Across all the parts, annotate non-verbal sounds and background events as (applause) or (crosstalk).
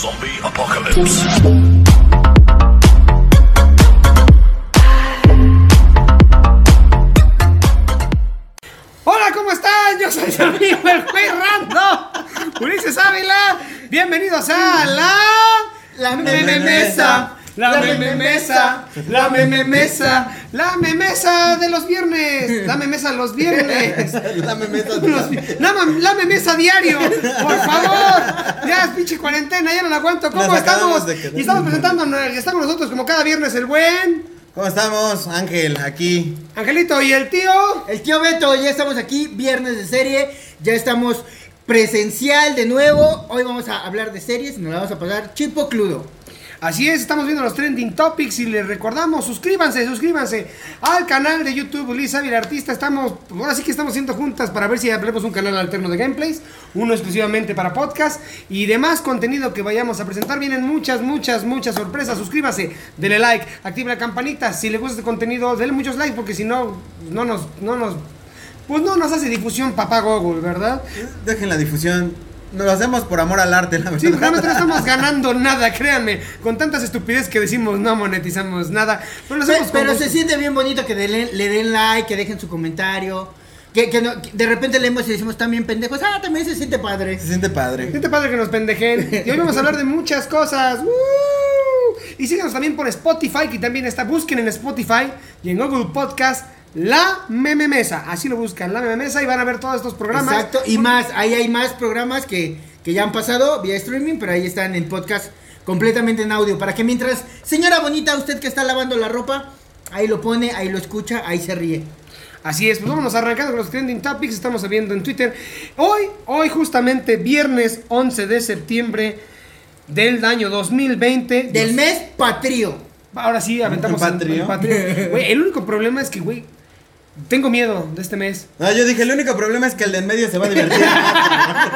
Zombie Apocalypse. Hola, ¿cómo están? Yo soy su amigo el Rando, Ulises Ávila. Bienvenidos a la... La Meme Mesa. La meme mesa, la meme mesa, la meme mesa de los viernes, la meme mesa los viernes. La memeta Los La, mam- la meme mesa diario, por favor. Ya es pinche cuarentena, ya no la aguanto. ¿Cómo Nos estamos? de. Y estamos presentando, está con nosotros como cada viernes el buen ¿Cómo estamos? Ángel, aquí. Angelito y el tío. El tío Beto, ya estamos aquí, viernes de serie, ya estamos presencial de nuevo. Hoy vamos a hablar de series y nos la vamos a pasar chipo cludo. Así es, estamos viendo los trending topics y les recordamos, suscríbanse, suscríbanse al canal de YouTube Ulises Ávila Artista. Estamos, ahora sí que estamos haciendo juntas para ver si abrimos un canal alterno de gameplays, uno exclusivamente para podcast y demás contenido que vayamos a presentar. Vienen muchas, muchas, muchas sorpresas. Suscríbase, denle like, active la campanita. Si le gusta este contenido, denle muchos likes porque si no, no nos, no nos, pues no nos hace difusión papá Google, ¿verdad? Dejen la difusión. Nos lo hacemos por amor al arte, la verdad. Sí, porque estamos ganando nada, créanme. Con tantas estupidez que decimos no monetizamos nada. Pero lo hacemos se siente bien bonito que le den like, que dejen su comentario. Que, que no- que de repente leemos y decimos también pendejos. Ah, también se siente padre. Se siente padre. Siente padre que nos pendejen. Y hoy vamos a hablar de muchas cosas. ¡Woo! Y síganos también por Spotify, que también está. Busquen en Spotify y en Google Podcast La Meme Mesa. Así lo buscan, La Meme Mesa, y van a ver todos estos programas. Exacto, y más, ahí hay más programas que, que ya han pasado vía streaming, pero ahí están en podcast completamente en audio. Para que mientras, señora bonita, usted que está lavando la ropa, ahí lo pone, ahí lo escucha, ahí se ríe. Así es, pues vámonos arrancando con los trending topics. Estamos viendo en Twitter. Hoy, hoy justamente, viernes 11 de septiembre del año 2020. Del mes patrio. Ahora sí, aventamos ¿Un el- patrio? el patrio. Güey, el único problema es que, güey, tengo miedo de este mes. No, yo dije, el único problema es que el de en medio se va a divertir. (laughs)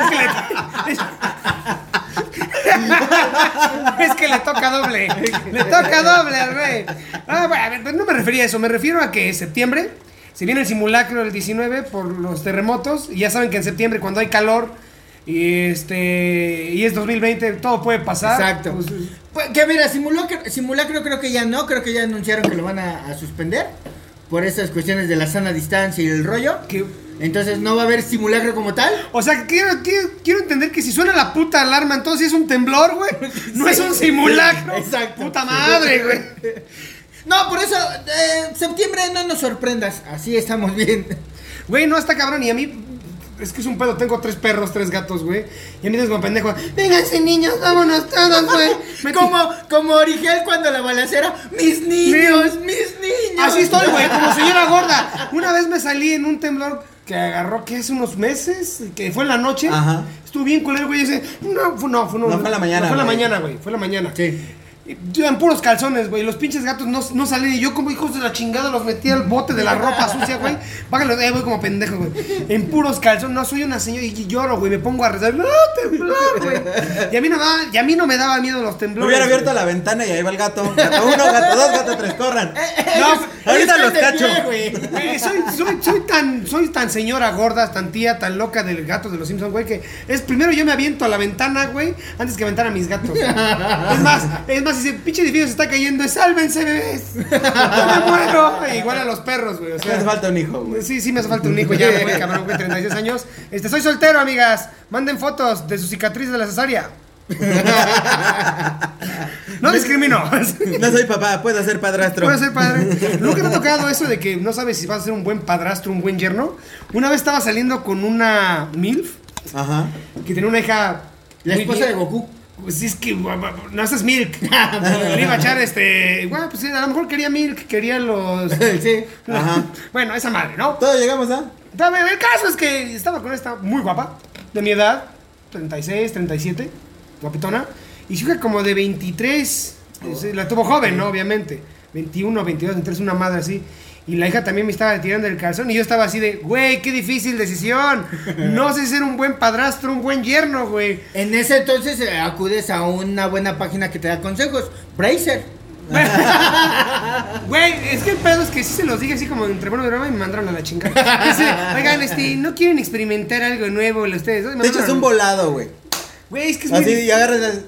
Es que le, es- es que le toca doble. Le toca doble al güey. Ah, bueno, pues no me refería a eso. Me refiero a que en septiembre se viene el simulacro del 19 por los terremotos. Y ya saben que en septiembre, cuando hay calor y este y es 2020, todo puede pasar. Exacto. Pues, Pues, que mira, simulacro, simulacro creo que ya no, creo que ya anunciaron que lo van a, a suspender por esas cuestiones de la sana distancia y el rollo. Entonces no va a haber simulacro como tal. o sea, quiero, quiero, quiero entender que si suena la puta alarma, entonces es un temblor, güey. (laughs) No es un simulacro. Exacto. Puta madre, güey. (laughs) No, por eso, eh, septiembre no nos sorprendas, así estamos bien. Güey, no está cabrón. Y a mí, es que es un pedo. Tengo tres perros, tres gatos, güey. Y a mí es como pendejo. Vénganse, niños, vámonos todos, güey. (laughs) Me- Como, como Origel cuando la balacera, mis niños, mis niños. Así estoy, güey, como señora gorda. (laughs) Una vez me salí en un temblor que agarró, que hace unos meses, que fue en la noche. Ajá. Estuvo bien culero, güey. y Dice, no, fue, no, fue, No, fue en la mañana, no, fue en la mañana, güey. Fue en la mañana. Sí. En puros calzones, güey. Los pinches gatos no, no salen. Y yo, como hijos de la chingada, los metí al bote de la ropa sucia, güey. Bájalo, eh, güey, como pendejo, güey. En puros calzones. No, soy una señora y lloro, güey. Me pongo a rezar. ¡No, temblor, güey! Y a mí no, me daba- y a mí no me daba miedo los temblores. Hubiera abierto la ventana y ahí va el gato. Gato uno, gato dos, gato tres, (laughs) corran. No, ahorita los cacho. güey. Soy, soy, soy tan, soy tan señora gorda, tan tía, tan loca del gato de los Simpsons, güey, que es primero yo me aviento a la ventana, güey, antes que aventar a mis gatos. Es más, es más, ese pinche edificio se está cayendo, sálvense, bebés. (laughs) No me muero. Igual a los perros, güey. O Me hace falta un hijo, güey. Sí, sí me hace falta un hijo ya, güey, (laughs) cabrón, güey, 36 años. Este, soy soltero, amigas. Manden fotos de su cicatriz de la cesárea. (laughs) No discrimino. No soy papá, puedo ser padrastro. Puede ser padre. Nunca te ha tocado eso de que no sabes si vas a ser un buen padrastro, un buen yerno. Una vez estaba saliendo con una MILF Ajá. que tenía una hija. La esposa de. Goku. Pues es que no haces Milk. (laughs) Le iba a echar este. Bueno, pues a lo mejor quería Milk, quería los. (laughs) Sí. Ajá. (laughs) Bueno, esa madre, ¿no? Todos llegamos a. También el caso es que estaba con esta muy guapa, de mi edad, 36, 37, guapetona. Y su hija como de 23, es- la tuvo joven, ¿no? Obviamente. 21, 22, 23, una madre así. Y la hija también me estaba tirando el calzón y yo estaba así de, güey, qué difícil decisión. No sé ser un buen padrastro, un buen yerno, güey. En ese entonces eh, acudes a una buena página que te da consejos. Bracer. (laughs) Güey, es que el pedo es que sí se los dije así como entre bueno y broma y me mandaron a la chingada. Dice, Oigan, este, ¿no quieren experimentar algo nuevo ustedes? Me Te echas un volado, güey. Güey, es que es muy Así y agarras el-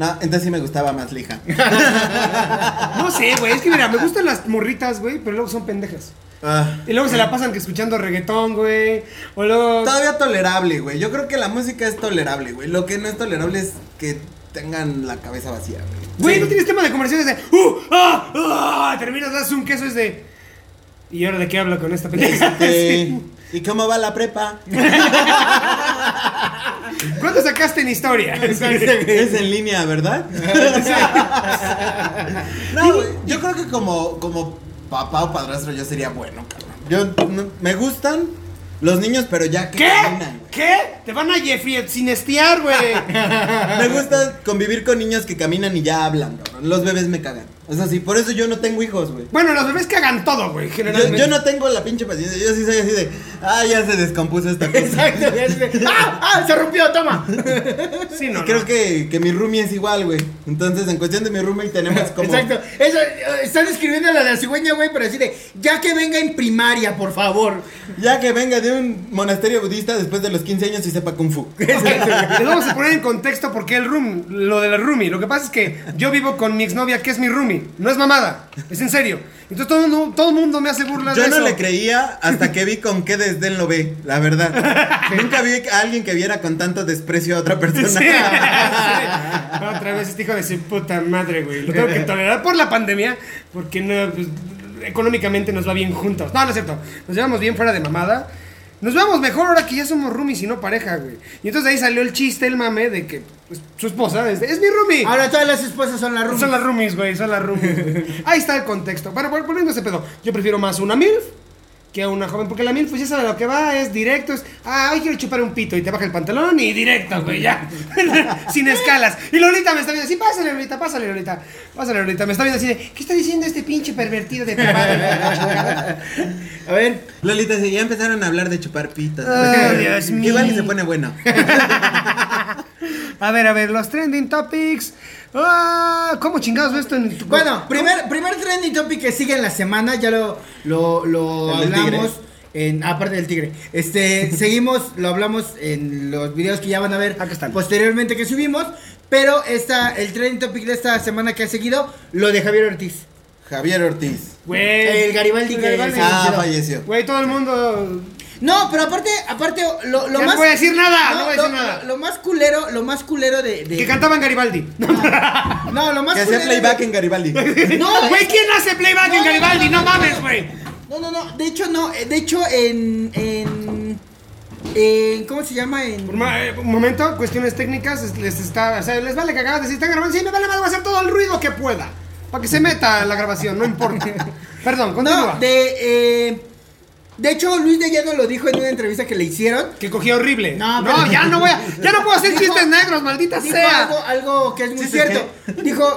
No, entonces sí me gustaba más lija. (laughs) No sé, güey. Es que mira, me gustan las morritas, güey, pero luego son pendejas. Ah. Y luego se la pasan que escuchando reggaetón, güey. O luego. Todavía tolerable, güey. Yo creo que la música es tolerable, güey. Lo que no es tolerable es que tengan la cabeza vacía, güey. Güey, Sí. no tienes tema de conversaciones de. ¡Uh! ¡Ah! ¡Ah! Terminas, das un queso, es de. ¿Y ahora de qué hablo con esta pendeja? (laughs) Este, (laughs) Sí. ¿Y cómo va la prepa? ¿Cuánto sacaste en historia? (laughs) es en línea, ¿verdad? (laughs) no, güey. Yo creo que como, como papá o padrastro yo sería bueno, cabrón. Yo no- me gustan los niños, pero ya que ¿Qué? caminan. ¿Qué? Te van a Jeffrey sinestear, güey. (laughs) Me gusta convivir con niños que caminan y ya hablan, cabrón. Los bebés me cagan. Es así, por eso yo no tengo hijos, güey. Bueno, los bebés cagan todo, güey, generalmente. yo no tengo la pinche paciencia. Yo sí soy así de. Ah, ya se descompuso esta cosa. Exacto. ya sé. (laughs) ¡Ah! ¡Ah! Se rompió, toma. (laughs) Sí, no, Y creo no. que, que mi roomie es igual, güey. Entonces, en cuestión de mi roomie tenemos como. Exacto. Eso, eh, están escribiendo la de la cigüeña, güey, pero así de, ya que venga en primaria, por favor. Ya que venga de un monasterio budista después de los 15 años y sepa kung fu. (laughs) Les vamos a poner en contexto por qué el room, lo de la roomie. Lo que pasa es que yo vivo con mi exnovia que es mi roomie. No es mamada, es en serio. Entonces todo el mundo, todo mundo me hace burlas Yo de no eso. le creía hasta que vi con qué desdén lo ve, la verdad. (laughs) Nunca vi a alguien que viera con tanto desprecio a otra persona. Sí, sí. (laughs) Otra vez este hijo de su puta madre, güey. Lo tengo que (laughs) tolerar por la pandemia, porque no, pues, económicamente nos va bien juntos. No, no es cierto. Nos llevamos bien fuera de mamada. Nos vemos mejor ahora que ya somos roomies y no pareja, güey. Y entonces ahí salió el chiste, el mame de que pues, su esposa es, es mi roomie. Ahora todas las esposas son la rumba. Son las roomies, güey, son las roomies. (laughs) Ahí está el contexto. Bueno, vol- volviendo a ese pedo. Yo prefiero más una MILF que a una joven, porque la MILF pues ya sabe lo que va, es directo, es, ah, hoy quiero chupar un pito y te baja el pantalón y directo, güey, ya. (laughs) Sin escalas. Y Lolita me está viendo así, pásale, Lolita, pásale, Lolita. Pásale, Lolita. Me está viendo así de, ¿qué está diciendo este pinche pervertido de papá? (laughs) A ver, Lolita, sí, ya empezaron a hablar de chupar pitas. Ay, Dios mío. Igual y se pone bueno. (laughs) A ver, a ver, los trending topics. Ah, ¿Cómo chingados ves esto en tu bueno, primer, primer trending topic que sigue en la semana, ya lo, lo, lo El del hablamos. En, aparte del tigre. Este, (laughs) seguimos, lo hablamos en los videos que ya van a ver Acá están. posteriormente que subimos. Pero esta, el trending topic de esta semana que ha seguido, lo de Javier Ortiz. Javier Ortiz. Güey. El Garibaldi que Ah, falleció. Güey, todo el mundo. No, pero aparte, aparte, lo, lo Ya no más. voy a decir nada, no voy a lo, decir nada. Lo, lo más culero, lo más culero de. de- Que cantaban Garibaldi. (laughs) No, lo más Que hacía culero playback de- en Garibaldi. No, (laughs) Güey, ¿quién hace playback No, en no, Garibaldi? no, No no, mames, no. güey. No, no, no. De hecho, no. eh, De hecho, en. en. ¿Cómo se llama? En. Por ma- eh, Un momento, cuestiones técnicas, es- les está, o sea, les vale cagadas decir, están grabando, sí, me vale más, voy a hacer todo el ruido que pueda, para que se meta la grabación, no importa. (laughs) Perdón, continúa. No, de. eh, de hecho, Luis de Llano lo dijo en una entrevista que le hicieron. Que cogía horrible. No, No, pero- ya no voy a, ya no puedo hacer (laughs) Dijo- chistes negros, maldita Dijo sea. algo, algo que es muy Sí, sí, cierto. Dijo,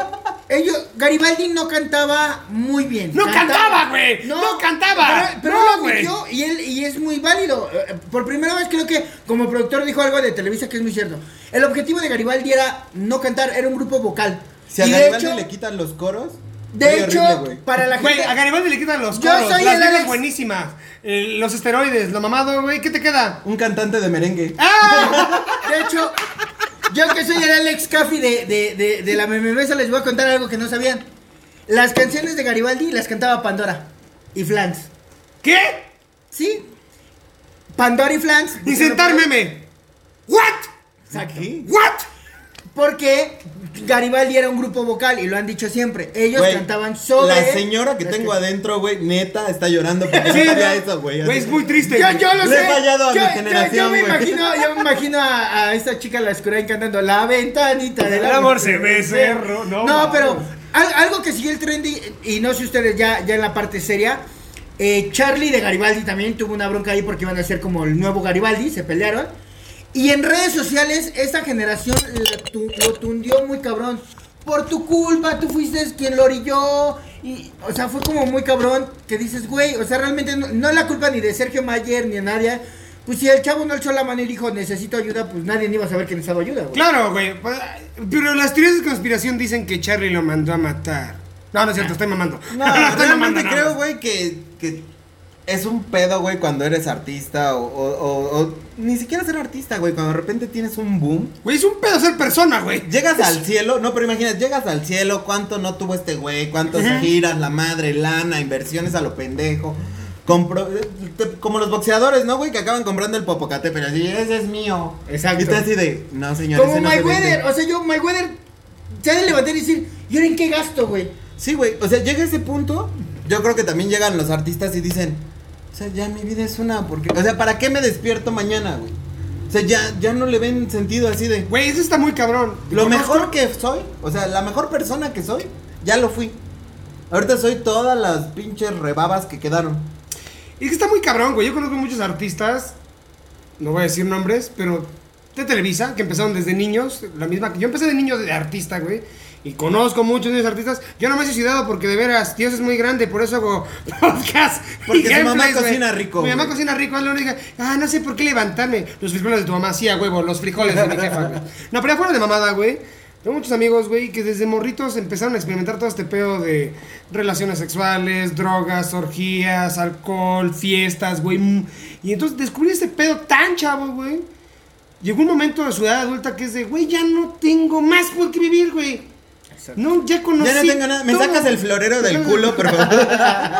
ellos, Garibaldi no cantaba muy bien. No cantaba, güey. No cantaba. Pero, pero No, lo güey. y él y es muy válido. Eh, Por primera vez creo que como productor dijo algo de Televisa que es muy cierto. El objetivo de Garibaldi era no cantar, era un grupo vocal. Si a y de Garibaldi hecho, le quitan los coros. De muy hecho, horrible, güey. para la Güey, gente a Garibaldi le quitan los Yo coros, soy las Alex. buenísimas, eh, los esteroides, lo mamado, güey, ¿qué te queda? Un cantante de merengue. ¡Ah! De hecho, yo que soy el Alex Caffi de, de, de, de la mememesa les voy a contar algo que no sabían. Las canciones de Garibaldi las cantaba Pandora y Flans. ¿Qué? ¿Sí? Pandora y Flans. Insertar meme. ¿What? ¿Qué? ¿What? Porque Garibaldi era un grupo vocal y lo han dicho siempre. Ellos cantaban sobre. La señora que tengo que- adentro, güey, neta, está llorando porque (laughs) Sí, no sabía no. eso, güey. Es muy triste. Yo, yo lo Le sé. he fallado a yo, mi yo- generación, yo me güey. imagino, yo me imagino a, a esta chica la Escurain cantando La ventanita del El amor se ve cerro, no, No, pero al- algo que siguió el trendy, y no sé ustedes ya, ya en la parte seria. eh, Charlie de Garibaldi también tuvo una bronca ahí porque iban a ser como el nuevo Garibaldi, se pelearon. Y en redes sociales, esta generación la tu- lo tundió muy cabrón. Por tu culpa, tú fuiste quien lo orilló. Y, o sea, fue como muy cabrón que dices, güey, o sea, realmente no, no es la culpa ni de Sergio Mayer ni de nadie. Pues si el chavo no alzó la mano y dijo, necesito ayuda, pues nadie ni iba a saber que necesitaba ayuda, güey. Claro, güey. pues, Pero las teorías de conspiración dicen que Charlie lo mandó a matar. No, no es cierto, estoy mamando. No, (laughs) estoy mamando realmente creo, güey, que, que es un pedo, güey, cuando eres artista o, o, o- o ni siquiera ser artista, güey, cuando de repente tienes un boom. Güey, es un pedo ser persona, güey. Llegas al cielo, no, pero imagínate, llegas al cielo, cuánto no tuvo este güey, cuántas giras, la madre, lana, inversiones a lo pendejo. Compro, te- como los boxeadores, ¿no, güey? Que acaban comprando el Popocatépetl, así, ese es mío. Exacto. Y tú así de, no, señor, Como no Mayweather, vende". o sea, yo, Mayweather, se ha de levantar y decir, ¿y ahora en qué gasto, güey? Sí, güey, o sea, llega ese punto, yo creo que también llegan los artistas y dicen, o sea, ya mi vida es una, porque, o sea, ¿para qué me despierto mañana, güey? O sea, ya, ya no le ven sentido así de, Güey, eso está muy cabrón. Lo Conozco- mejor que soy, o sea, la mejor persona que soy, ya lo fui. Ahorita soy todas las pinches rebabas que quedaron. Es que está muy cabrón, güey. Yo conozco muchos artistas, no voy a decir nombres, pero de Televisa, que empezaron desde niños, la misma que yo empecé de niño de artista, güey. Y conozco muchos de artistas. Yo no me he suicidado porque de veras, Dios es muy grande, por eso hago (laughs) podcast. Porque su mamá cocina rico, Mi mamá cocina rico, hazlo, dije, ah, no sé por qué levantarme. Los frijoles de tu mamá, sí, a huevo, los frijoles de mi jefa. No, pero afuera de mamada, güey. Tengo muchos amigos, güey, que desde morritos empezaron a experimentar todo este pedo de relaciones sexuales, drogas, orgías, alcohol, fiestas, güey. mm. Y entonces descubrí este pedo tan chavo, güey. Llegó un momento de su edad adulta que es de, güey, ya no tengo más por qué vivir, güey. No, ya conocí. Ya no tengo nada, me todo. sacas el florero del culo, pero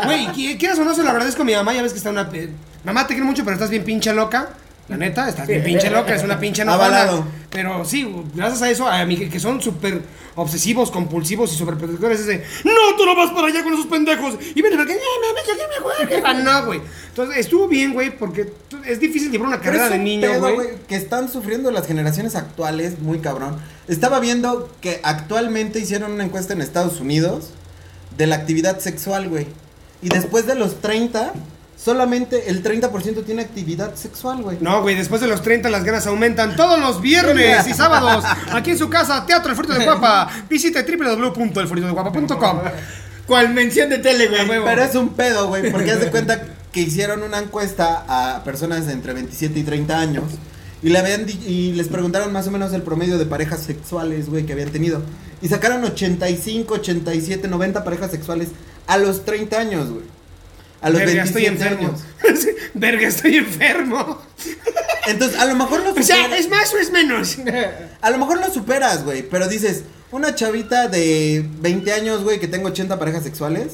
Güey, qui- quieras o no, se lo agradezco a mi mamá. Ya ves que está una. pe- Mamá, te quiero mucho, pero estás bien pinche loca. La neta, estás bien pinche loca, es una pinche. Avalado. Pero sí, gracias a eso, a mí que son súper obsesivos, compulsivos y sobreprotectores, es de, no, tú no vas para allá con esos pendejos. Y ven, porque, me juegue". Ah, No, güey. Entonces, estuvo bien, güey, porque es difícil llevar una carrera de niño, güey, que están sufriendo las generaciones actuales, muy cabrón. Estaba viendo que actualmente hicieron una encuesta en Estados Unidos de la actividad sexual, güey. Y después de los 30, solamente el 30% tiene actividad sexual, güey. No, güey, después de los 30 las ganas aumentan todos los viernes y sábados. Aquí en su casa, Teatro El Frito de Guapa. Visite www.elfritodeguapa.com. ¿Cuál mención de tele, güey? huevo. Pero es un pedo, güey, porque haz de cuenta que hicieron una encuesta a personas de entre 27 y 30 años y, le habían y les preguntaron más o menos el promedio de parejas sexuales, güey, que habían tenido. Y sacaron 85, 87, 90 parejas sexuales a los 30 años, güey. A los Verga, estoy 27 enfermo. años. (laughs) Verga, estoy enfermo. Entonces, a lo mejor lo (laughs) O sea, superas, ¿es más o es menos? a lo mejor lo superas, güey, pero dices, una chavita de 20 años, güey, que tengo 80 parejas sexuales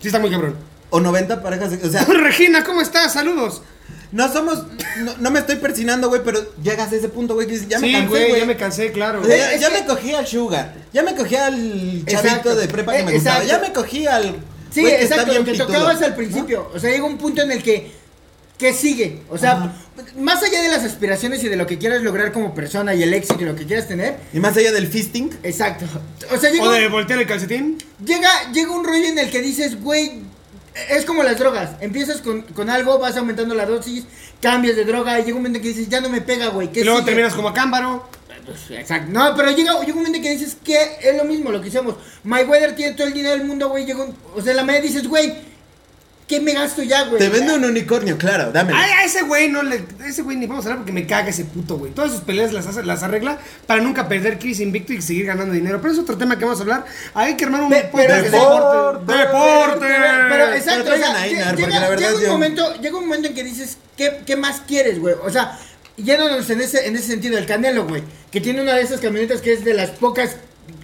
Sí, está muy cabrón. o 90 parejas sexuales, o sea, (laughs) Regina, ¿cómo estás? Saludos. No somos, no, no me estoy persinando, güey, pero llegas a ese punto, güey, que dices, ya me sí, cansé, güey, ya me cansé, claro. Ya, Es ya que- me cogí al Sugar, ya me cogí al chavito Exacto. de prepa que Eh, me gustaba, exacto. ya me cogí al Sí, exacto, lo que pitudo, tocabas al ¿no? principio. O sea, llega un punto en el que. ¿Qué sigue? O sea, Ajá. más allá de las aspiraciones y de lo que quieras lograr como persona y el éxito y lo que quieras tener. Y más allá del fisting, Exacto. O sea, llega, O de voltear el calcetín. llega, llega un rollo en el que dices, güey. Es como las drogas. Empiezas con, con algo, vas aumentando la dosis, cambias de droga y llega un momento en que dices, ya no me pega, güey. ¿qué Y luego sigue? terminas como cámbaro. Pues, Exacto. No, pero llega, llega un momento en que dices que es lo mismo lo que hicimos. Mayweather tiene todo el dinero del mundo, güey. llega un- o sea, la media dices, güey, ¿qué me gasto ya, güey? te vende un unicornio, claro, dámelo. Ay, a ese güey no le. a ese güey ni vamos a hablar porque me caga ese puto güey. Todas sus peleas las, hace, las arregla para nunca perder Chris invicto y seguir ganando dinero. Pero es otro tema que vamos a hablar. Hay que armar un Pe- pero- Deporte. deporte. ¡Deporte! Pero, exacto, Pero o sea, llega, un momento, llega un momento en que dices, ¿qué, qué más quieres, güey? O sea, yéndonos en ese, en ese sentido, el Canelo, güey, que tiene una de esas camionetas que es de las pocas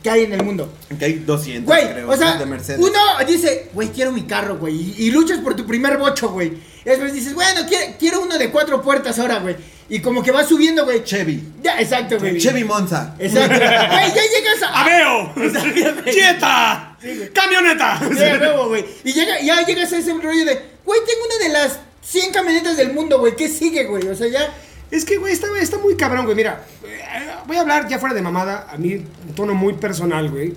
que hay en el mundo. Que hay 200, Güey, creo, o sea, de Mercedes. uno dice, güey, quiero mi carro, güey, y, y luchas por tu primer bocho, güey. Y después dices, bueno, quiero, quiero uno de cuatro puertas ahora, güey. Y como que va subiendo, güey. Chevy. Ya, exacto, güey. Chevy Monza. Exacto. (laughs) Güey, ya llegas a... ¡Aveo! (laughs) ¡Camioneta! Sí, a huevo, güey. Y llega, ya llegas a ese rollo de, güey, tengo una de las 100 camionetas del mundo, güey. ¿Qué sigue, güey? O sea, ya. Es que, güey, está, está muy cabrón, güey. Mira, eh, voy a hablar ya fuera de mamada, a mí, un tono muy personal, güey.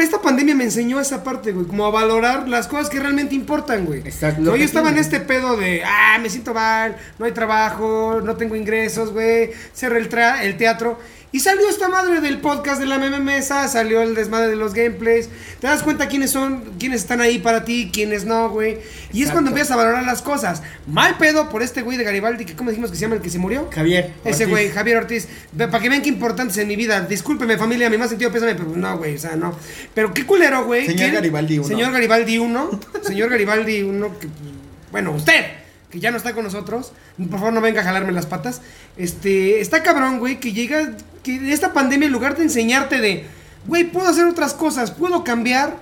Esta pandemia me enseñó esa parte, güey, como a valorar las cosas que realmente importan, güey. Exacto. No, yo estaba en este pedo de, ah, me siento mal, no hay trabajo, no tengo ingresos, güey, cerré el, el teatro. Y salió esta madre del podcast de la meme mesa, salió el desmadre de los gameplays. Te das cuenta quiénes son, quiénes están ahí para ti, quiénes no, güey. Y es cuando empiezas a valorar las cosas. Mal pedo por este güey de Garibaldi, que ¿cómo dijimos que se llama el que se murió? Javier. Ese Ortiz. güey, Javier Ortiz. Para que vean qué importante es en mi vida. Discúlpeme, familia, mi más sentido pésame, pero no, güey, o sea, no. Pero qué culero, güey. Señor ¿Quién? Garibaldi uno. Señor Garibaldi 1. señor Garibaldi 1, que, bueno, usted, que ya no está con nosotros. Por favor, no venga a jalarme las patas. Este, está cabrón, güey, que llega, que esta pandemia, en lugar de enseñarte de, güey, puedo hacer otras cosas, puedo cambiar.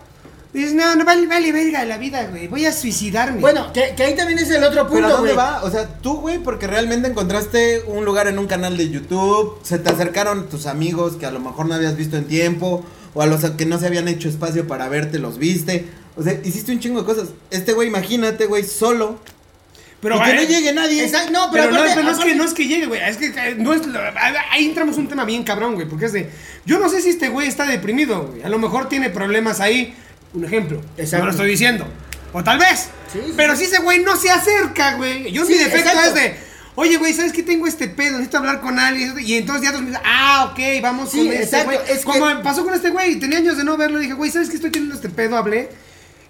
Dices, no, no, vale, vale, verga la vida, güey. Voy a suicidarme. Bueno, que, que ahí también es el otro Pero ¿a punto, dónde güey. va? O sea, tú, güey, porque realmente encontraste un lugar en un canal de YouTube, se te acercaron tus amigos que a lo mejor no habías visto en tiempo, o a los que no se habían hecho espacio para verte, los viste. O sea, hiciste un chingo de cosas. Este güey, imagínate, güey, solo. Pero y que no llegue nadie. Exacto, no, pero, Pero, no, aparte- pero no es que no es que llegue, güey. Es que eh, no es. Ahí entramos un tema bien cabrón, güey. Porque es de. Yo no sé si este güey está deprimido, güey. A lo mejor tiene problemas ahí. Un ejemplo. Exacto. No lo estoy diciendo. O tal vez. Sí, sí. Pero si ese güey no se acerca, güey. Yo Sí, mi defecto exacto. es de. Oye, güey, ¿sabes qué tengo este pedo? Necesito hablar con alguien. Y entonces ya todos me dicen, ah, ok, vamos Sí, con este güey. es que- Como pasó con este güey. Tenía años de no verlo. Dije, güey, ¿sabes qué estoy teniendo este pedo? Hablé.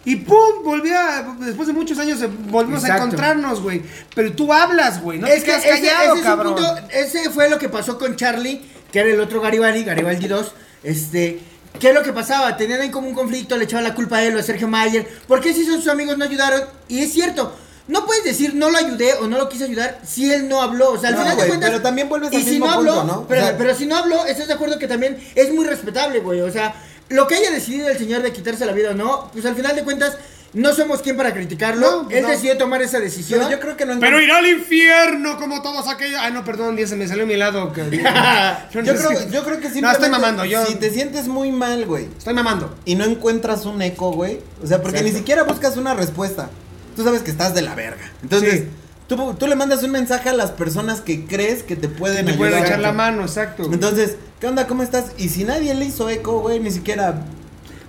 Y pum, volví a. Después de muchos años eh, volvimos a Exacto. encontrarnos, güey. Pero tú hablas, güey. No es te que ese, callado, ese es un cabrón. punto- ese fue lo que pasó con Charlie, que era el otro Garibaldi, Garibaldi 2. Este, ¿qué es lo que pasaba? Tenían ahí como un conflicto, le echaban la culpa a él o a Sergio Mayer. ¿Por qué si sus amigos no ayudaron? Y es cierto. No puedes decir no lo ayudé o no lo quise ayudar si él no habló. O sea, al No, final güey, de cuentas. pero también vuelves y al si mismo no habló, punto, ¿no? O Pero, sea- pero si no habló, ¿estás de acuerdo que también es muy respetable, güey? O sea, lo que haya decidido el señor de quitarse la vida o no, pues al final de cuentas no somos quien para criticarlo. No, él no. decidió tomar esa decisión. Pero yo creo que no Pero irá al infierno como todos aquellos. Ay, no, perdón, ya se me salió mi lado. que- (laughs) (laughs) Yo no creo, yo creo que No, simplemente estoy mamando. Yo si te sientes muy mal, güey, estoy mamando. y no encuentras un eco, güey, o sea, porque Exacto. ni siquiera buscas una respuesta. Tú sabes que estás de la verga. Entonces, Sí. Tú, tú le mandas un mensaje a las personas que crees que te pueden Te ayudar. puedo echar la mano, exacto. Entonces, ¿qué onda? ¿Cómo estás? Y si nadie le hizo eco, güey, ni siquiera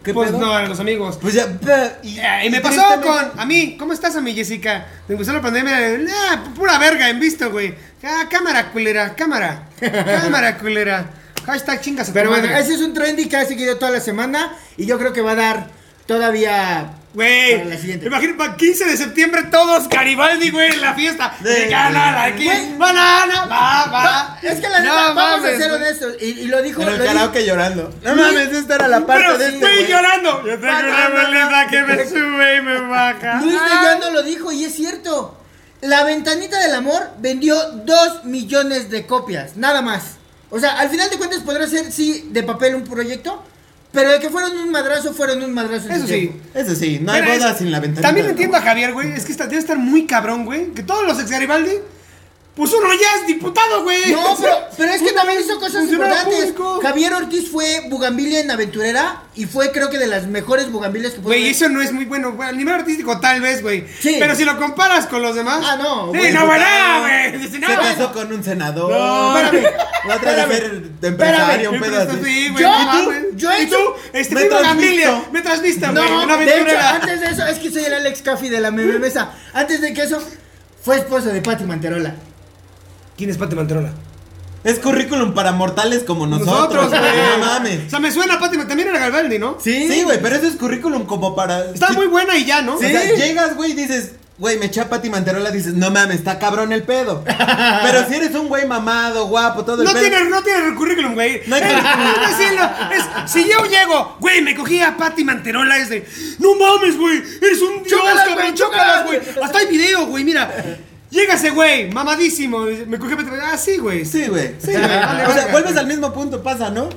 ¿Qué pues pedo? no, a los amigos. Pues ya, y, Eh, y me y pasó tristemente- con. A mí, ¿cómo estás a mí, Jessica? Me gustó la pandemia. Ah, pura verga, en visto, güey. Ah, cámara, culera, cámara. Cámara, culera. Hashtag chingas a tu Pero bueno, ese es un trendy que ha seguido toda la semana y yo creo que va a dar todavía Güey, imagínate, pa- 15 de septiembre todos Garibaldi, güey, en la fiesta. De- banana, aquí, banana, va, va. Es que la neta, No vamos mames, a ser honestos. Y, y lo dijo. En el karaoke llorando. No Luis- mames, esta era la parte Pero de este, estoy güey. llorando. Yo tengo una bolita que me sube y me baja. Luis de Ah. Llano lo dijo y es cierto. La ventanita del amor vendió 2 millones de copias, nada más. O sea, al final de cuentas podrá ser, sí, de papel un proyecto, pero de que fueron un madrazo, fueron un madrazo. en Eso sí. tiempo. Eso sí, no hay Pero boda es- sin la ventana. También entiendo a Javier, güey. Es que está- debe estar muy cabrón, güey. Que todos los ex Garibaldi, pues uno ya es diputado, güey. No, pero, (laughs) pero es que Uno también hizo cosas importantes. público. Javier Ortiz fue Bugambilia en Aventurera y fue creo que de las mejores Bugambilias que puede Güey, eso no es muy bueno. güey, A nivel artístico, tal vez, güey. Sí. Pero si lo comparas con los demás. Ah, no, Sí, güey, no, güey. Dice, Se no, casó con un senador. No, espérame, (laughs) La otra de espérame, ser de empresario, un Pero pedo esto así. sí, güey, Yo- no. Yo he hecho- Este, me. Bugambilia. Me transvista, güey. No, Una de hecho, aventurera. antes de eso, es que soy el Alex Caffi de la meme mesa. Antes de que eso, fue esposa de Patti Manterola. ¿Quién es Pati Manterola? Es currículum para mortales como nosotros, güey. No O mames. sea, me suena Pati, también era Garibaldi, ¿no? Sí, güey, pero eso es currículum como para. Está Sí, muy buena y ya, ¿no? O sea, llegas, güey, y dices, güey, me eché a Pati Manterola, dices, no mames, está cabrón el pedo. (laughs) Pero si eres un güey mamado, guapo, todo el No pedo. tiene, no tiene currículum, güey. No hay Eh, currículum. (laughs) es decirlo, es- si yo llego, güey, me cogí a Pati Manterola, es de, no mames, güey, eres un dios, cabrón, güey, chócalas, güey. Hasta hay video, güey, mira. Llega ese güey, mamadísimo, me cogí a Pati Manterola. Ah, sí, güey. Sí, güey. Sí, güey, vale, o sea, verga, vuelves al mismo punto, pasa, ¿no?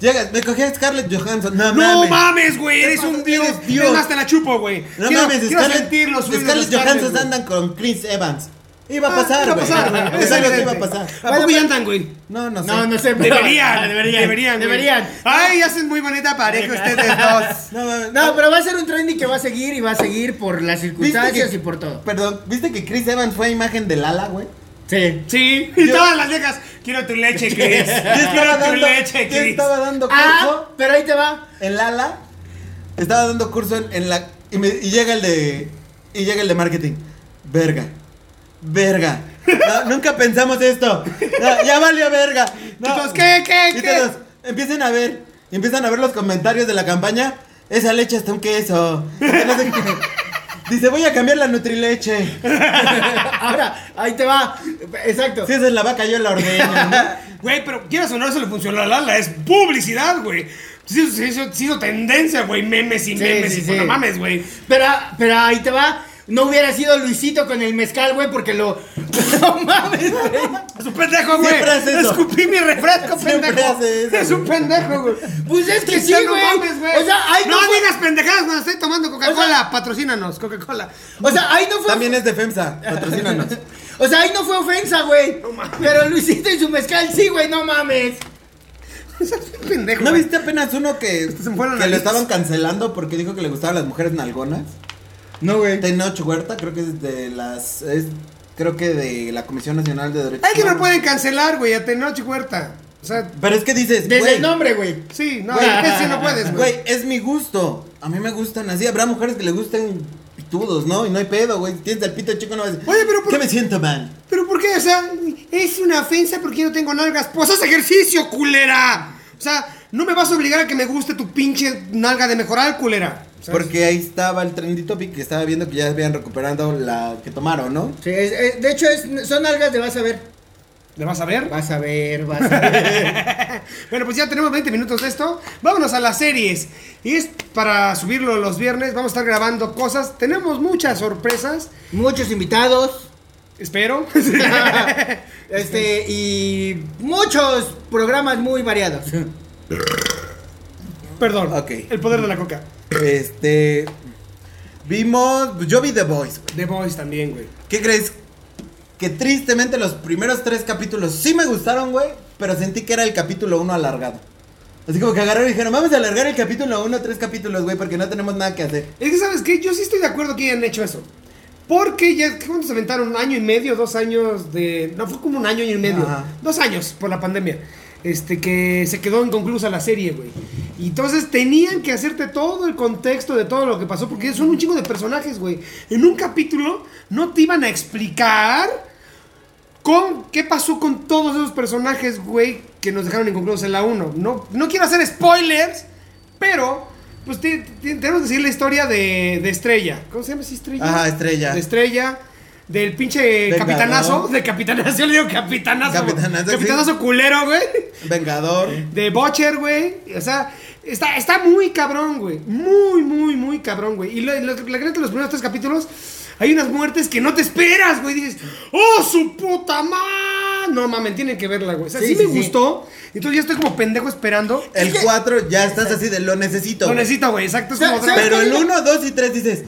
Llegas, me cogí a Scarlett Johansson. No, No mames. güey, ¿Qué eres un dios. Eres Dios. Es más, te la chupo, güey. No quiero, mames, quiero Scarlett, sentir los Scarlett Johansson andan con Chris Evans. Iba a Ah, pasar, iba a güey. pasar, güey. Es algo que iba a pasar. ¿A poco ya andan, güey? No, no sé. No, no sé. pero- Deberían, (laughs) deberían. deberían. Ay, hacen muy bonita pareja ustedes dos. (laughs) No. No, pero va a ser un trendy que va a seguir y va a seguir por las ¿Viste circunstancias que- y por todo. Perdón, ¿viste que Chris Evans fue imagen de Lala, güey? Sí. Sí, y Yo- todas las viejas. Quiero tu leche, (laughs) Chris. Yo estaba Quiero tu dando, leche, yo Chris. estaba dando curso Ah, pero ahí te va. en Lala. Estaba dando curso en, en la y, me- y llega el de y llega el de marketing. Verga. Verga. No, nunca pensamos esto. No, ya valió verga. No. Entonces, ¿qué, qué, qué? empiecen a ver, empiezan a ver los comentarios de la campaña. Esa leche está un queso. Sé. Dice, voy a cambiar la Nutrileche. (laughs) Ahora, ahí te va. Exacto. Si esa es la vaca, yo la ordeño. ¿no? (laughs) Güey, pero quieras o no, eso le funcionó a Lala. Es publicidad, güey. Sí, sí, sí, tendencia, güey. Memes y memes y sí. no mames, güey. Pero, pero ahí te va. No hubiera sido Luisito con el mezcal, güey, porque lo. (laughs) No mames, güey. Es un pendejo, güey. Siempre hace eso. Escupí mi refresco, pendejo. hace eso, es un pendejo, güey. Pues es que sí, Ya no güey. mames, güey. O sea, ahí no, no fue- digas pendejadas cuando estoy tomando Coca-Cola. Patrocínanos, Coca-Cola. O sea, ahí no fue. También es de FEMSA, patrocínanos. (laughs) O sea, ahí no fue ofensa, güey. pero Luisito y su mezcal sí, güey, no mames. (laughs) Es un pendejo. ¿No güey. viste apenas uno que, que lo estaban cancelando porque dijo que le gustaban las mujeres nalgonas? No, güey. Tenoch Huerta, creo que es de las. Es, creo que de la Comisión Nacional de Derechos Ay, que no pueden cancelar, güey, a Tenoch Huerta. O sea, Pero es que dices, Desde güey, el nombre, güey. sí, no, Güey, es que no puedes, güey. güey, es mi gusto. A mí me gustan así. Habrá mujeres que le gusten pitudos, ¿no? Y no hay pedo, güey. Tienes el pito chico, no vas a decir, Oye, pero por- ¿Qué me siento mal? ¿Pero por qué? O sea, es una ofensa porque yo no tengo nalgas. Pues haz ejercicio, culera. O sea, no me vas a obligar a que me guste tu pinche nalga de mejorar, culera. ¿Sabes? Porque ahí estaba el trendy topic que estaba viendo que ya habían recuperado la que tomaron, ¿no? Sí, es- es- de hecho, es, son algas de vas a ver. ¿Le vas a ver? Vas a ver, vas a ver. (laughs) Bueno, pues ya tenemos 20 minutos de esto. Vámonos a las series. Y es para subirlo los viernes. Vamos a estar grabando cosas. Tenemos muchas sorpresas. Muchos invitados. Espero. (laughs) Este, y muchos programas muy variados. (laughs) Perdón. Ok. El poder de la coca. Este. Vimos. Yo vi The Voice. The Voice también, güey. ¿Qué crees? Que tristemente los primeros tres capítulos sí me gustaron, güey. Pero sentí que era el capítulo uno alargado. Así como que agarraron y dijeron, vamos a alargar el capítulo uno tres capítulos, güey, porque no tenemos nada que hacer. Es que, ¿sabes qué? Yo sí estoy de acuerdo que hayan hecho eso. Porque ya, ¿cuánto se aventaron? ¿Un año y medio? ¿Dos años de...? No, fue como un año, año y medio. Ajá. Dos años por la pandemia. Este, que se quedó inconclusa la serie, güey. Y entonces tenían que hacerte todo el contexto de todo lo que pasó, porque son un chingo de personajes, güey. En un capítulo no te iban a explicar con qué pasó con todos esos personajes, güey, que nos dejaron inconclusos en la 1. No, no quiero hacer spoilers, pero pues tenemos que seguir la historia de, de Estrella. ¿Cómo se llama esa Estrella? Ajá, Estrella. De Estrella. Del pinche Vengador. capitanazo. De capitanazo. (laughs) Yo le digo capitanazo. Capitanazo, Capitanazo, culero, güey. Vengador. De Butcher, güey. O sea, está, está muy cabrón, güey. Muy, muy, muy cabrón, güey. Y lo- lo- la neta, los primeros tres capítulos hay unas muertes que no te esperas, güey. Dices, ¡oh, su puta madre! No mames, tienen que verla, güey. O sea, sí, Sí, me sí, gustó. Entonces ya estoy como pendejo esperando. El 4 ya estás así de lo necesito. Lo güey. necesito, güey. Exacto. Es como Pero el 1, 2 y 3 dices,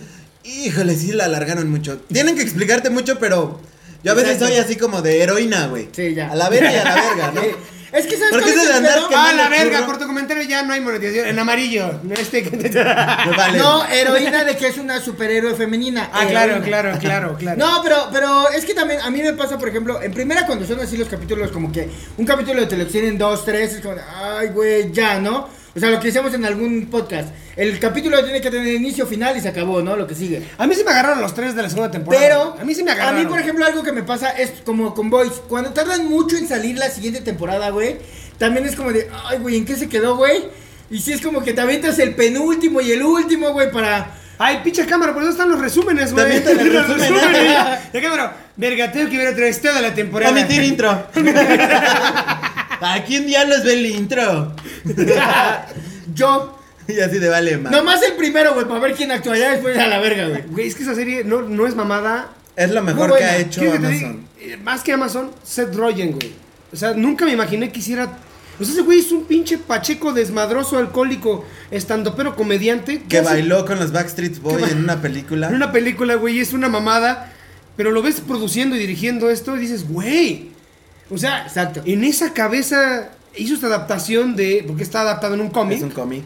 híjole, sí la alargaron mucho. Tienen que explicarte mucho, pero yo a veces Exacto. soy así como de heroína, güey. Sí, ya. A la verga y a la verga, ¿no? (laughs) Es que sabes ¿Por qué cuál se es el de andar que- Ah, la Quemando verga, por tu comentario ya no hay monetización. En amarillo. Este Me vale. No, heroína de que es una superhéroe femenina. Ah, claro, Heroína. claro, claro, claro. No, pero, pero es que también a mí me pasa, por ejemplo, en primera cuando son así los capítulos, como que un capítulo de televisión en dos, tres, es como de, ay, güey, ya, ¿no? O sea, lo que decíamos en algún podcast. El capítulo tiene que tener inicio, final y se acabó, ¿no? Lo que sigue. A mí sí me agarraron los tres de la segunda temporada. Pero a mí sí me agarraron. A mí, por ejemplo, algo que me pasa es como con Boys. Cuando tardan mucho en salir la siguiente temporada, güey, también es como de, ay, güey, ¿en qué se quedó, güey? Y sí es como que te avientas el penúltimo y el último, güey, para... Ay, pinche cámara, por eso están los resúmenes, güey. También (laughs) los resúmenes. Ya cámara, verga, tengo que ver otra vez toda la temporada. Omitir intro. (laughs) ¿A quién diablos ve el intro? (laughs) Yo, (laughs) Y así de vale, man. nomás el primero, güey, para ver quién actúa ya después a la verga, güey. Güey, es que esa serie no, no es mamada. Es lo mejor que ha hecho. Amazon. Eh, Más que Amazon, Seth Rogen, güey. O sea, nunca me imaginé que hiciera. O sea, ese güey es un pinche pacheco desmadroso, alcohólico, estando pero comediante. Que hace- bailó con los Backstreet Boys en una película. En una película, güey, es una mamada. Pero lo ves produciendo y dirigiendo esto y dices, güey. O sea, Exacto. en esa cabeza hizo esta adaptación de. Porque está adaptado en un cómic. Es un cómic.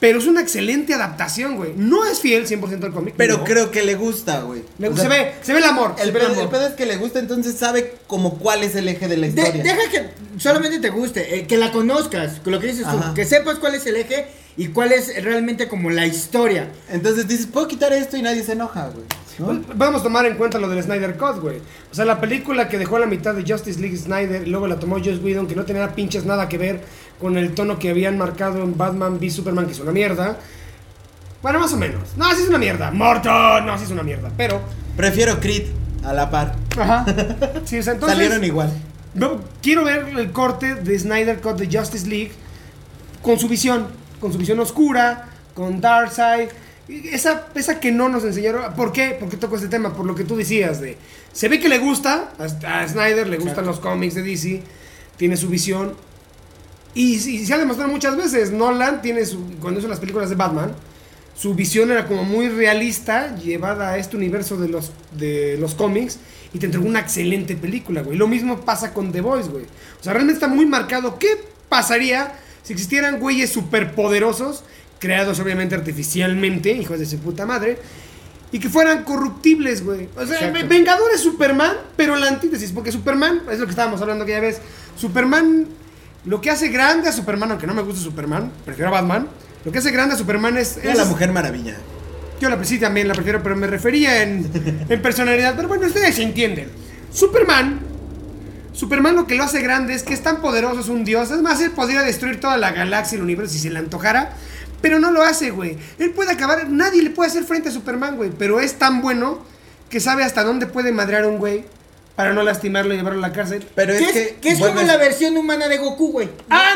Pero es una excelente adaptación, güey. No es fiel 100% al cómic. Pero no. creo que le gusta, güey. Le- se sea, ve, se ve el amor. El pedo, amor. el pedo es que le gusta, entonces sabe como cuál es el eje de la De- historia. deja que solamente te guste, eh, que la conozcas, con lo que dices tú, que sepas cuál es el eje y cuál es realmente como la historia. Entonces dices, puedo quitar esto y nadie se enoja, güey. ¿No? Pues, Vamos a tomar en cuenta lo del Snyder Cut, güey. O sea, la película que dejó a la mitad de Justice League Snyder y luego la tomó Joss Whedon, que no tenía pinches nada que ver con el tono que habían marcado en Batman v Superman, que es una mierda. Bueno, más o menos. No, sí es una mierda. Morton, no, sí es una mierda. Pero, Prefiero Creed a la par. ajá. (laughs) Sí, o sea, entonces. Salieron igual. Quiero ver el corte de Snyder Cut de Justice League con su visión, con su visión oscura, con Darkseid. Esa, esa que no nos enseñaron. ¿Por qué? ¿Por qué toco este tema? Por lo que tú decías de. Se ve que le gusta, a, a Snyder le gustan los cómics de DC, tiene su visión. Y, y se ha demostrado muchas veces. Nolan tiene su. Cuando hizo las películas de Batman, su visión era como muy realista, llevada a este universo de los, de los cómics, y te entregó una excelente película, güey. Lo mismo pasa con The Voice, güey. O sea, realmente está muy marcado. ¿Qué pasaría si existieran güeyes superpoderosos, creados obviamente artificialmente, hijos de su puta madre, y que fueran corruptibles, güey? O sea, Exacto. Vengador es Superman, pero la antítesis, porque Superman, es lo que estábamos hablando aquella vez, Superman, lo que hace grande a Superman, aunque no me gusta Superman, prefiero a Batman, lo que hace grande a Superman es... Era es- la Mujer Maravilla. yo la sí también la prefiero, pero me refería en, (laughs) en personalidad. Pero bueno, ustedes se entienden. Superman. Superman lo que lo hace grande es que es tan poderoso, es un dios. Es más, él podría destruir toda la galaxia y el universo si se le antojara. Pero no lo hace, güey. Él puede acabar. Nadie le puede hacer frente a Superman, güey. Pero es tan bueno que sabe hasta dónde puede madrear a un güey para no lastimarlo y llevarlo a la cárcel. Pero ¿Qué es es, que. que es como la versión humana de Goku, güey. Ah,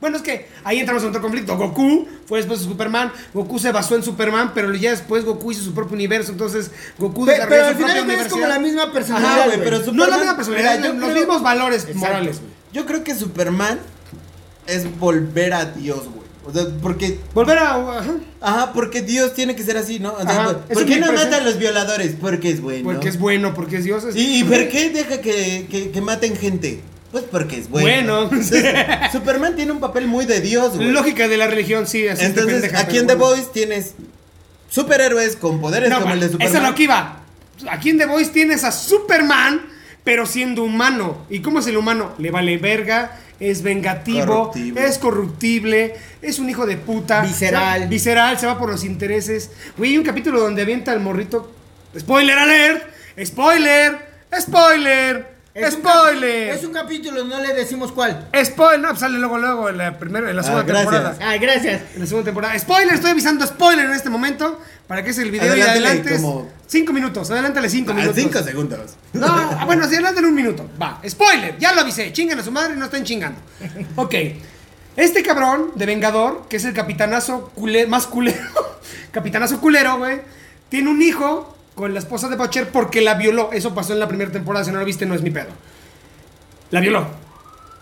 bueno, es que ahí entramos en otro conflicto. Goku fue después de Superman. Goku se basó en Superman, pero ya después Goku hizo su propio universo. Entonces Goku desarrolló pero su al final propia es como la misma personalidad, güey, pero no la misma personalidad, Mira, yo los creo- mismos valores Exacto. morales. güey. Yo creo que Superman es volver a Dios, güey. O sea, porque. Volver a. ajá, Ajá, porque Dios tiene que ser así, ¿no? O sea, Ajá, ¿por- es ¿Por qué no mata a los violadores? Porque es bueno. Porque es bueno, porque es Dios. es- ¿Y, y por qué deja que, que, que maten gente? Pues porque es bueno. Bueno. (laughs) Entonces, Superman tiene un papel muy de Dios, güey. Lógica de la religión, sí. Así Entonces, aquí en The bueno. Voice tienes superhéroes con poderes No, como el de eso Superman. es lo que iba. Aquí en The Voice tienes a Superman, pero siendo humano. ¿Y cómo es el humano? Le vale verga, es vengativo, Corruptible. es corruptible, es un hijo de puta. Visceral. Se va- visceral, se va por los intereses. Güey, hay un capítulo donde avienta al morrito. Spoiler alert, spoiler, spoiler, Es spoiler. Es un capítulo, no le decimos cuál. Spoiler, no, pues sale luego, luego en la primera, en la segunda gracias. temporada. Ay, gracias. En la segunda temporada. Spoiler, estoy avisando spoiler en este momento. Para que es el video Adelántale y adelantes. como- Cinco minutos, adelántale cinco A minutos. cinco segundos. No, (laughs) ah, bueno, sí, adelántale un minuto. Va, spoiler, ya lo avisé. Chingan a su madre, no estén chingando. Ok. Este cabrón de Vengador, que es el capitanazo cule- más culero, (laughs) capitanazo culero, güey, tiene un hijo con la esposa de Butcher porque la violó. Eso pasó en la primera temporada, si no lo viste, no es mi pedo. La violó.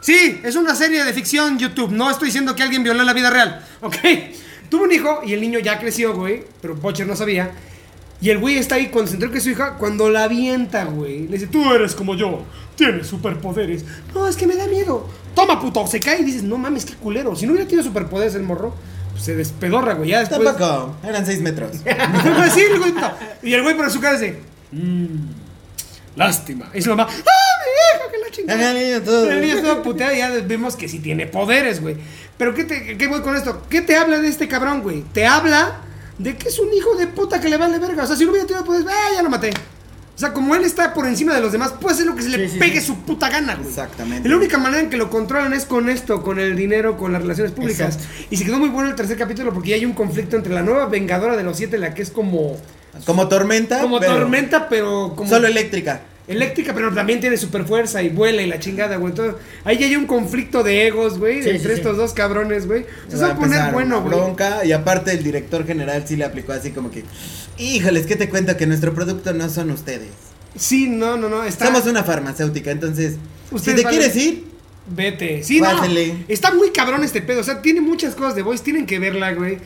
Sí, es una serie de ficción YouTube. No estoy diciendo que alguien violó en la vida real. Ok. (laughs) Tuvo un hijo y el niño ya creció, güey. Pero Butcher no sabía. Y el güey está ahí cuando se enteró que es su hija. Cuando la avienta, güey. Le dice, tú eres como yo. Tienes superpoderes. No, es que me da miedo. Toma, puto. Se cae y dices, no mames, qué culero. Si no hubiera tenido superpoderes el morro, se despedorra, güey. Ya después. Tampoco, eran seis metros. (laughs) sí, el güey, no. Y el güey por su cara dice, mmm, lástima. Y su mamá, ¡ah, mi hijo, que la chingada! Ajá, niño, todo. El niño estaba puteado y ya vemos que sí tiene poderes, güey. Pero ¿qué, te, ¿qué voy con esto? ¿Qué te habla de este cabrón, güey? Te habla de que es un hijo de puta que le vale verga. O sea, si no hubiera tenido poderes, ¡ah, ya lo maté! O sea, como él está por encima de los demás, puede hacer lo que se le Sí, sí, pegue sí. su puta gana, güey. Exactamente. Y la única manera en que lo controlan es con esto, con el dinero, con las relaciones públicas. Exacto. Y se quedó muy bueno el tercer capítulo porque ya hay un conflicto entre la nueva Vengadora de los Siete, la que es como... Como tormenta. Como pero tormenta, pero como... Solo eléctrica. Eléctrica, pero también tiene super fuerza y vuela y la chingada, güey. Entonces, ahí ya hay un conflicto de egos, güey, Sí, entre sí, sí. estos dos cabrones, güey. Se Va a poner bueno, güey. bronca y aparte el director general sí le aplicó así como que, híjoles, ¿qué te cuento? Que nuestro producto no son ustedes. Sí, no, no, no. Está... Somos una farmacéutica, entonces, si te quieres ir, Vete. Sí, no. Pásele. Está muy cabrón este pedo. O sea, tiene muchas cosas de Voice. Tienen que verla, güey.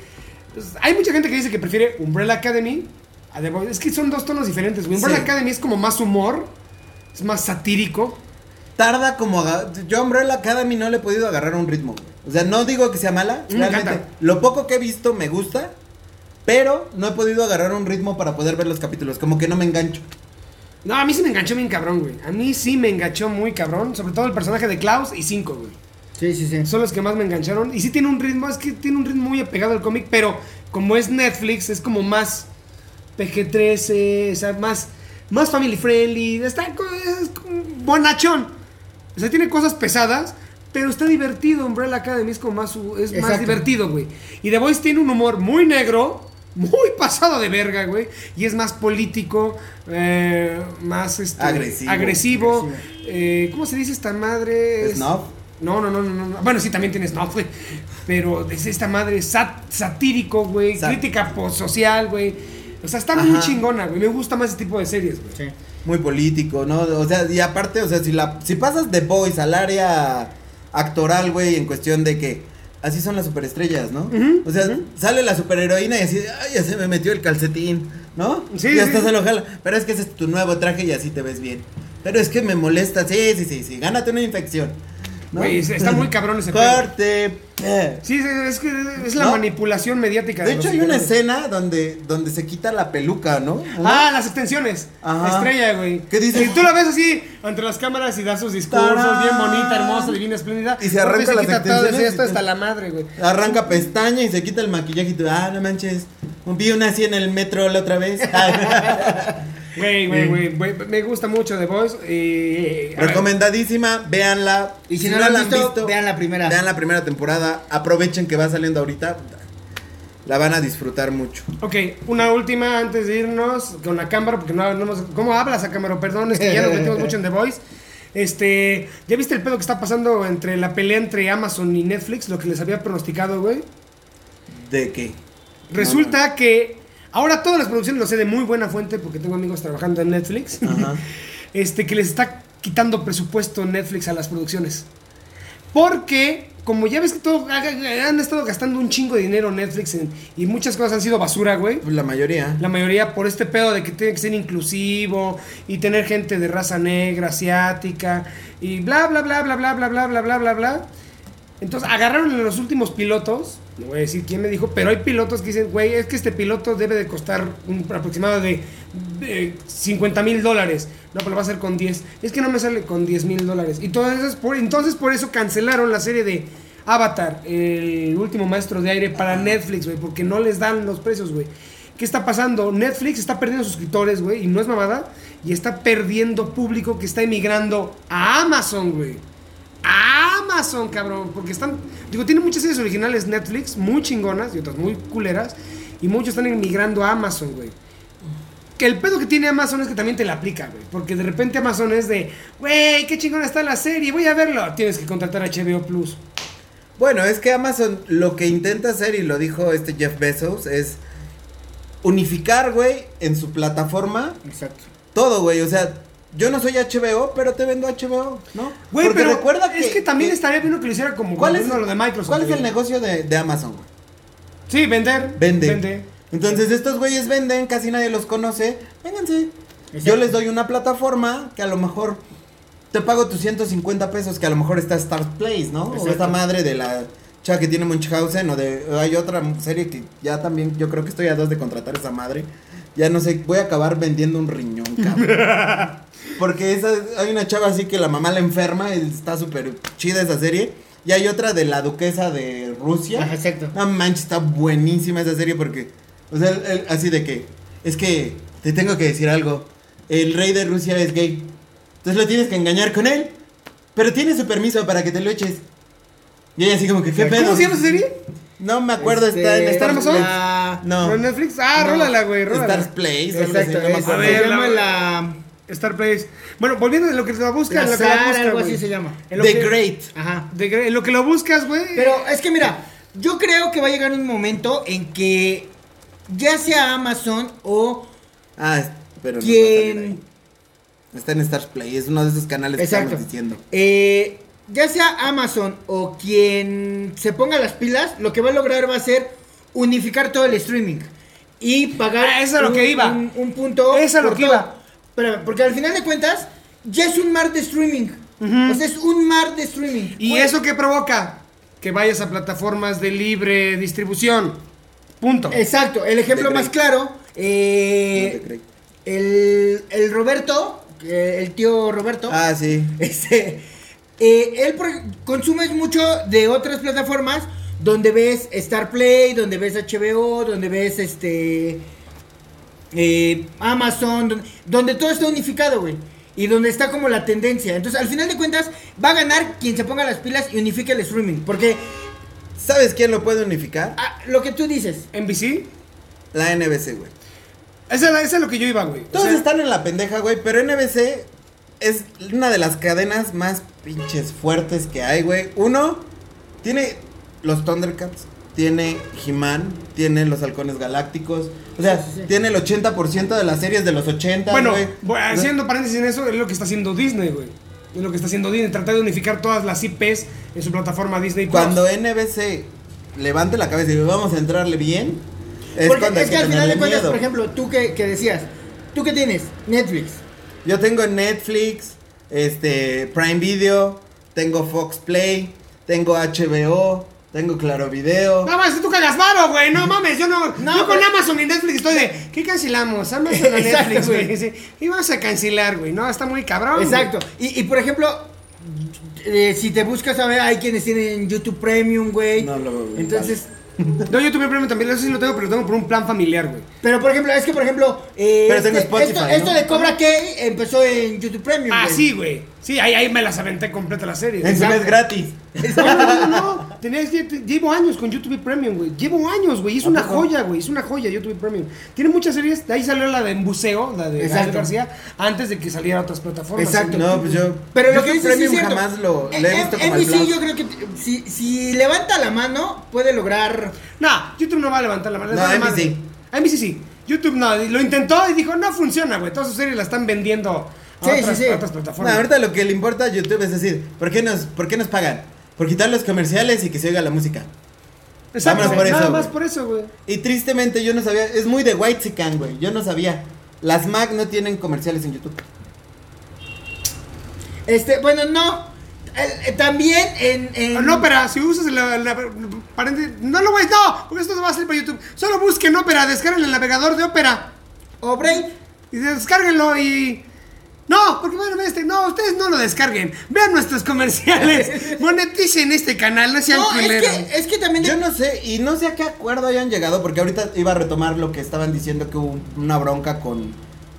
Pues, hay mucha gente que dice que prefiere Umbrella Academy a The Voice. Es que son dos tonos diferentes, güey. Umbrella Sí. Academy es como más humor. Es más satírico. tarda como... aga- Yo a Umbrella Academy no le he podido agarrar un ritmo. güey. O sea, no digo que sea mala. Me realmente, encanta. lo poco que he visto me gusta, pero no he podido agarrar un ritmo para poder ver los capítulos. Como que no me engancho. No, a mí sí me enganchó bien cabrón, güey. A mí sí me enganchó muy cabrón. Sobre todo el personaje de Klaus y Cinco, güey. Sí, sí, sí. Son los que más me engancharon. Y sí tiene un ritmo, es que tiene un ritmo muy apegado al cómic, pero como es Netflix, es como más. PG-13, o sea, más, más family friendly, está es bonachón. O sea, tiene cosas pesadas, pero está divertido. Umbrella Academy es como más, es más divertido, güey. Y The Voice tiene un humor muy negro, muy pasado de verga, güey. Y es más político, eh, más este, Agresivo. agresivo. Eh, ¿Cómo se dice esta madre? Es- ¿Snuff? No, no, no, no, no. Bueno, sí, también tiene snuff, güey. Pero es esta madre sat- satírico, güey. Sat- Crítica social, güey. O sea, está muy chingona, güey. Me gusta más ese tipo de series, güey. Sí. Muy político, ¿no? O sea, y aparte, o sea, si la si pasas de Boys al área actoral, güey, en cuestión de que así son las superestrellas, ¿no? O sea, sale la superheroína y así, ay, ya se me metió el calcetín, ¿no? Sí, y hasta sí. se lo jala. Pero es que ese es tu nuevo traje y así te ves bien. Pero es que me molesta, sí, sí, sí, sí, gánate una infección. ¿No? Güey, está muy cabrón ese. Corte. eh. Sí, es que es la ¿No? manipulación mediática. De los hecho, hay una escena donde, donde se quita la peluca, ¿no? Ah, las extensiones. Ajá. Estrella, güey. ¿Qué dice? Y tú la ves así, entre las cámaras y da sus discursos, ¡Tarán! bien bonita, hermosa, divina, espléndida. Y se arranca las quita todo, extensiones y esto hasta la madre, güey. Arranca pestaña y se quita el maquillaje y tú, ah, no manches. Vi una así en el metro la otra vez. (laughs) (laughs) Güey, güey, güey, güey, Me gusta mucho The Voice. Recomendadísima, véanla. Y si no la han visto, vean la primera. Vean la primera temporada. Aprovechen que va saliendo ahorita. La van a disfrutar mucho. Ok, una última antes de irnos con la cámara, porque no, no hemos- ¿Cómo hablas a cámara? Perdón, es que ya nos metimos mucho en The Voice. Este, ¿ya viste el pedo que está pasando entre la pelea entre Amazon y Netflix? Lo que les había pronosticado, güey. ¿De qué? Resulta que ahora todas las producciones, lo sé de muy buena fuente, porque tengo amigos trabajando en Netflix, Ajá. este, que les está quitando presupuesto Netflix a las producciones. Porque, como ya ves que todo, han estado gastando un chingo de dinero Netflix en- y muchas cosas han sido basura, güey. Pues la mayoría. La mayoría por este pedo de que tiene que ser inclusivo y tener gente de raza negra, asiática y bla bla bla bla bla bla bla bla bla bla bla. Entonces agarraron los últimos pilotos, no voy a decir quién me dijo, pero hay pilotos que dicen, güey, es que este piloto debe de costar un aproximado de, de 50 mil dólares. No, pero va a hacer con 10. Es que no me sale con 10 mil dólares. Y entonces por eso cancelaron la serie de Avatar, el último maestro de aire para Netflix, güey, porque no les dan los precios, güey. ¿Qué está pasando? Netflix está perdiendo suscriptores, güey, y no es mamada, y está perdiendo público que está emigrando a Amazon, güey. A Amazon, cabrón, porque están, digo, tiene muchas series originales Netflix, muy chingonas y otras muy culeras, y muchos están emigrando a Amazon, güey. Que el pedo que tiene Amazon es que también te la aplica, güey. Porque de repente Amazon es de, güey, qué chingona está la serie, voy a verlo. Tienes que contratar HBO Plus. Bueno, es que Amazon lo que intenta hacer, y lo dijo este Jeff Bezos, es unificar, güey, en su plataforma Exacto. todo, güey. O sea, yo no soy HBO, pero te vendo HBO, ¿no? Güey, pero recuerda es que también estaría bien que lo hiciera como ¿Cuál es, uno lo de Microsoft. ¿Cuál es el negocio de, de Amazon, güey? Sí, vender. Vende. Vende. Entonces estos güeyes venden, casi nadie los conoce. Vénganse. Exacto. Yo les doy una plataforma que a lo mejor te pago tus 150 pesos, que a lo mejor está Star Place, ¿no? O esta madre de la chava que tiene Munchausen, o de. Hay otra serie que ya también, yo creo que estoy a dos de contratar esa madre. Ya no sé, voy a acabar vendiendo un riñón, cabrón. (laughs) Porque esa, hay una chava así que la mamá la enferma, está súper chida esa serie. Y hay otra de la duquesa de Rusia. Ajá, exacto. No manches, está buenísima esa serie porque, o sea, el- el- así de que, es que te tengo que decir algo. El rey de Rusia es gay. Entonces lo tienes que engañar con él. Pero tiene su permiso para que te lo eches. Y ella así como que, ¿qué pedo? ¿Cómo se llama esa serie? No me acuerdo, Este, está en ¿está Star en Amazon? La- No. ¿O en Netflix? Ah, No. rólala, güey, rólala. Stars Place, así, Exacto. no me es- acuerdo. A se ver, llama la-. Star Place. Bueno, volviendo a lo que la buscas, lo que la buscas, algo así se llama. En lo The que- Great. Ajá. de Gre- en lo que lo buscas, güey. Pero es que mira, yo creo que va a llegar un momento en que ya sea Amazon o Ah, pero quien. Está en Stars Play, es uno de esos canales que Exacto. estamos diciendo. Eh, ya sea Amazon o quien se ponga las pilas, lo que va a lograr va a ser unificar todo el streaming y pagar Ah, eso es lo un, que iba. un- un punto. Eso es lo que todo. iba. Pero, porque al final de cuentas, ya es un mar de streaming. O sea, es un mar de streaming. ¿Y eso qué provoca? Que vayas a plataformas de libre distribución. Punto. Exacto, el ejemplo más claro, eh, No el, el Roberto, el tío Roberto, Ah, sí. (laughs) Este, eh, él consume mucho de otras plataformas donde ves Star Play, donde ves HBO, donde ves este eh, Amazon, don- donde todo está unificado, güey. Y donde está como la tendencia. Entonces, al final de cuentas, va a ganar quien se ponga las pilas y unifique el streaming. Porque ¿Sabes quién lo puede unificar? ah, lo que tú dices, NBC. La NBC, güey. Esa, es- esa es lo que yo iba, güey. O Todos sea, están en la pendeja, güey, pero NBC es una de las cadenas más pinches fuertes que hay, güey. Uno, tiene los Thundercats, tiene He-Man, tiene los Halcones Galácticos. O sea, Sí, sí, sí. tiene el 80% de las series de los 80, Bueno, voy- haciendo paréntesis en eso, es lo que está haciendo Disney, güey. Es lo que está haciendo Disney, tratar de unificar todas las IPs en su plataforma Disney Plus. Cuando NBC levante la cabeza y diga, vamos a entrarle bien, es porque es que al final de cuentas, por ejemplo, tú que, que decías, tú que tienes Netflix, Yo tengo Netflix, este, Prime Video, tengo Fox Play, tengo HBO, tengo Claro Video. No mames, tú cagas varo, güey. No mames, yo no. No, yo con. Amazon y Netflix estoy de. ¿Qué cancelamos? Amazon o (laughs) Netflix, güey. Y vamos a cancelar, güey. No, está muy cabrón. güey. Exacto. Y, y, por ejemplo, eh, si te buscas a ver, hay quienes tienen YouTube Premium, güey. No lo veo, güey. Entonces, (laughs) No, yo tuve premio también. Eso sí lo tengo, pero lo tengo por un plan familiar, güey. pero por ejemplo, es que por ejemplo, eh, Pero tengo este- Spotify, esto, ¿no? esto de Cobra Kai empezó en YouTube Premium. Ah, güey. sí, güey. Sí, ahí, ahí me las aventé completa la serie. En su Exacto. mes gratis. (laughs) No, no, no, no. Tenía, llevo años con YouTube Premium, güey. Llevo años, güey. Es una joya, güey. Es una joya YouTube Premium. Tiene muchas series. De ahí salió la de En Buceo, la de. Gael García, antes de que saliera a otras plataformas. Exacto. No, pues yo. Pero lo YouTube que sí es Premium cierto. jamás lo Eh, le he eh, visto como el plus. yo creo que si, si levanta la mano, puede lograr. No, YouTube no va a levantar la mano. No, NBC. madre. NBC sí. YouTube no. Lo intentó y dijo, no funciona, güey. Todas sus series la están vendiendo a, Sí, otras, sí, sí. a otras No, plataformas. ahorita lo que le importa a YouTube es decir, ¿por qué nos, por qué nos pagan? Por quitar los comerciales y que se oiga la música. Exacto, vámonos por nada eso, más por eso, güey. Y tristemente yo no sabía, es muy de White Sican, güey. Yo no sabía. Las Mac no tienen comerciales en YouTube. Este, bueno, no. Eh, eh, también en. en- En Opera, si usas la, la- paréntesis- no lo voy, no, porque esto no va a salir para YouTube. Solo busquen Opera, descarguen el navegador de Opera O Brain. y descárguenlo y no, porque bueno, este, no, ustedes no lo descarguen. Vean nuestros comerciales. (laughs) Moneticen este canal, no sean No, es culeros. que, es que también. Yo no sé, y no sé a qué acuerdo hayan llegado, porque ahorita iba a retomar lo que estaban diciendo que hubo una bronca con,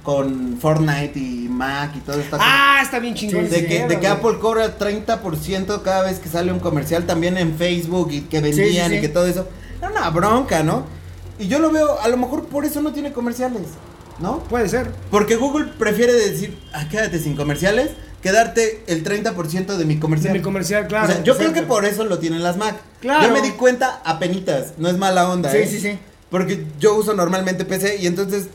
con Fortnite y Mac y todo esto. Ah, está bien chingón. de, que, de. Apple cobra 30% cada vez que sale un comercial, también en Facebook y que vendían sí, sí. y que todo eso. Era una bronca, ¿no? Y yo lo veo, a lo mejor por eso no tiene comerciales, ¿no? Puede ser. Porque Google prefiere decir, ah, quédate sin comerciales, que darte el 30% de mi comercial. De mi comercial, claro. O sea, yo creo que por eso lo tienen las Mac. Claro. Yo me di cuenta a penitas, no es mala onda, Sí, ¿eh? sí, sí. Porque yo uso normalmente PC y entonces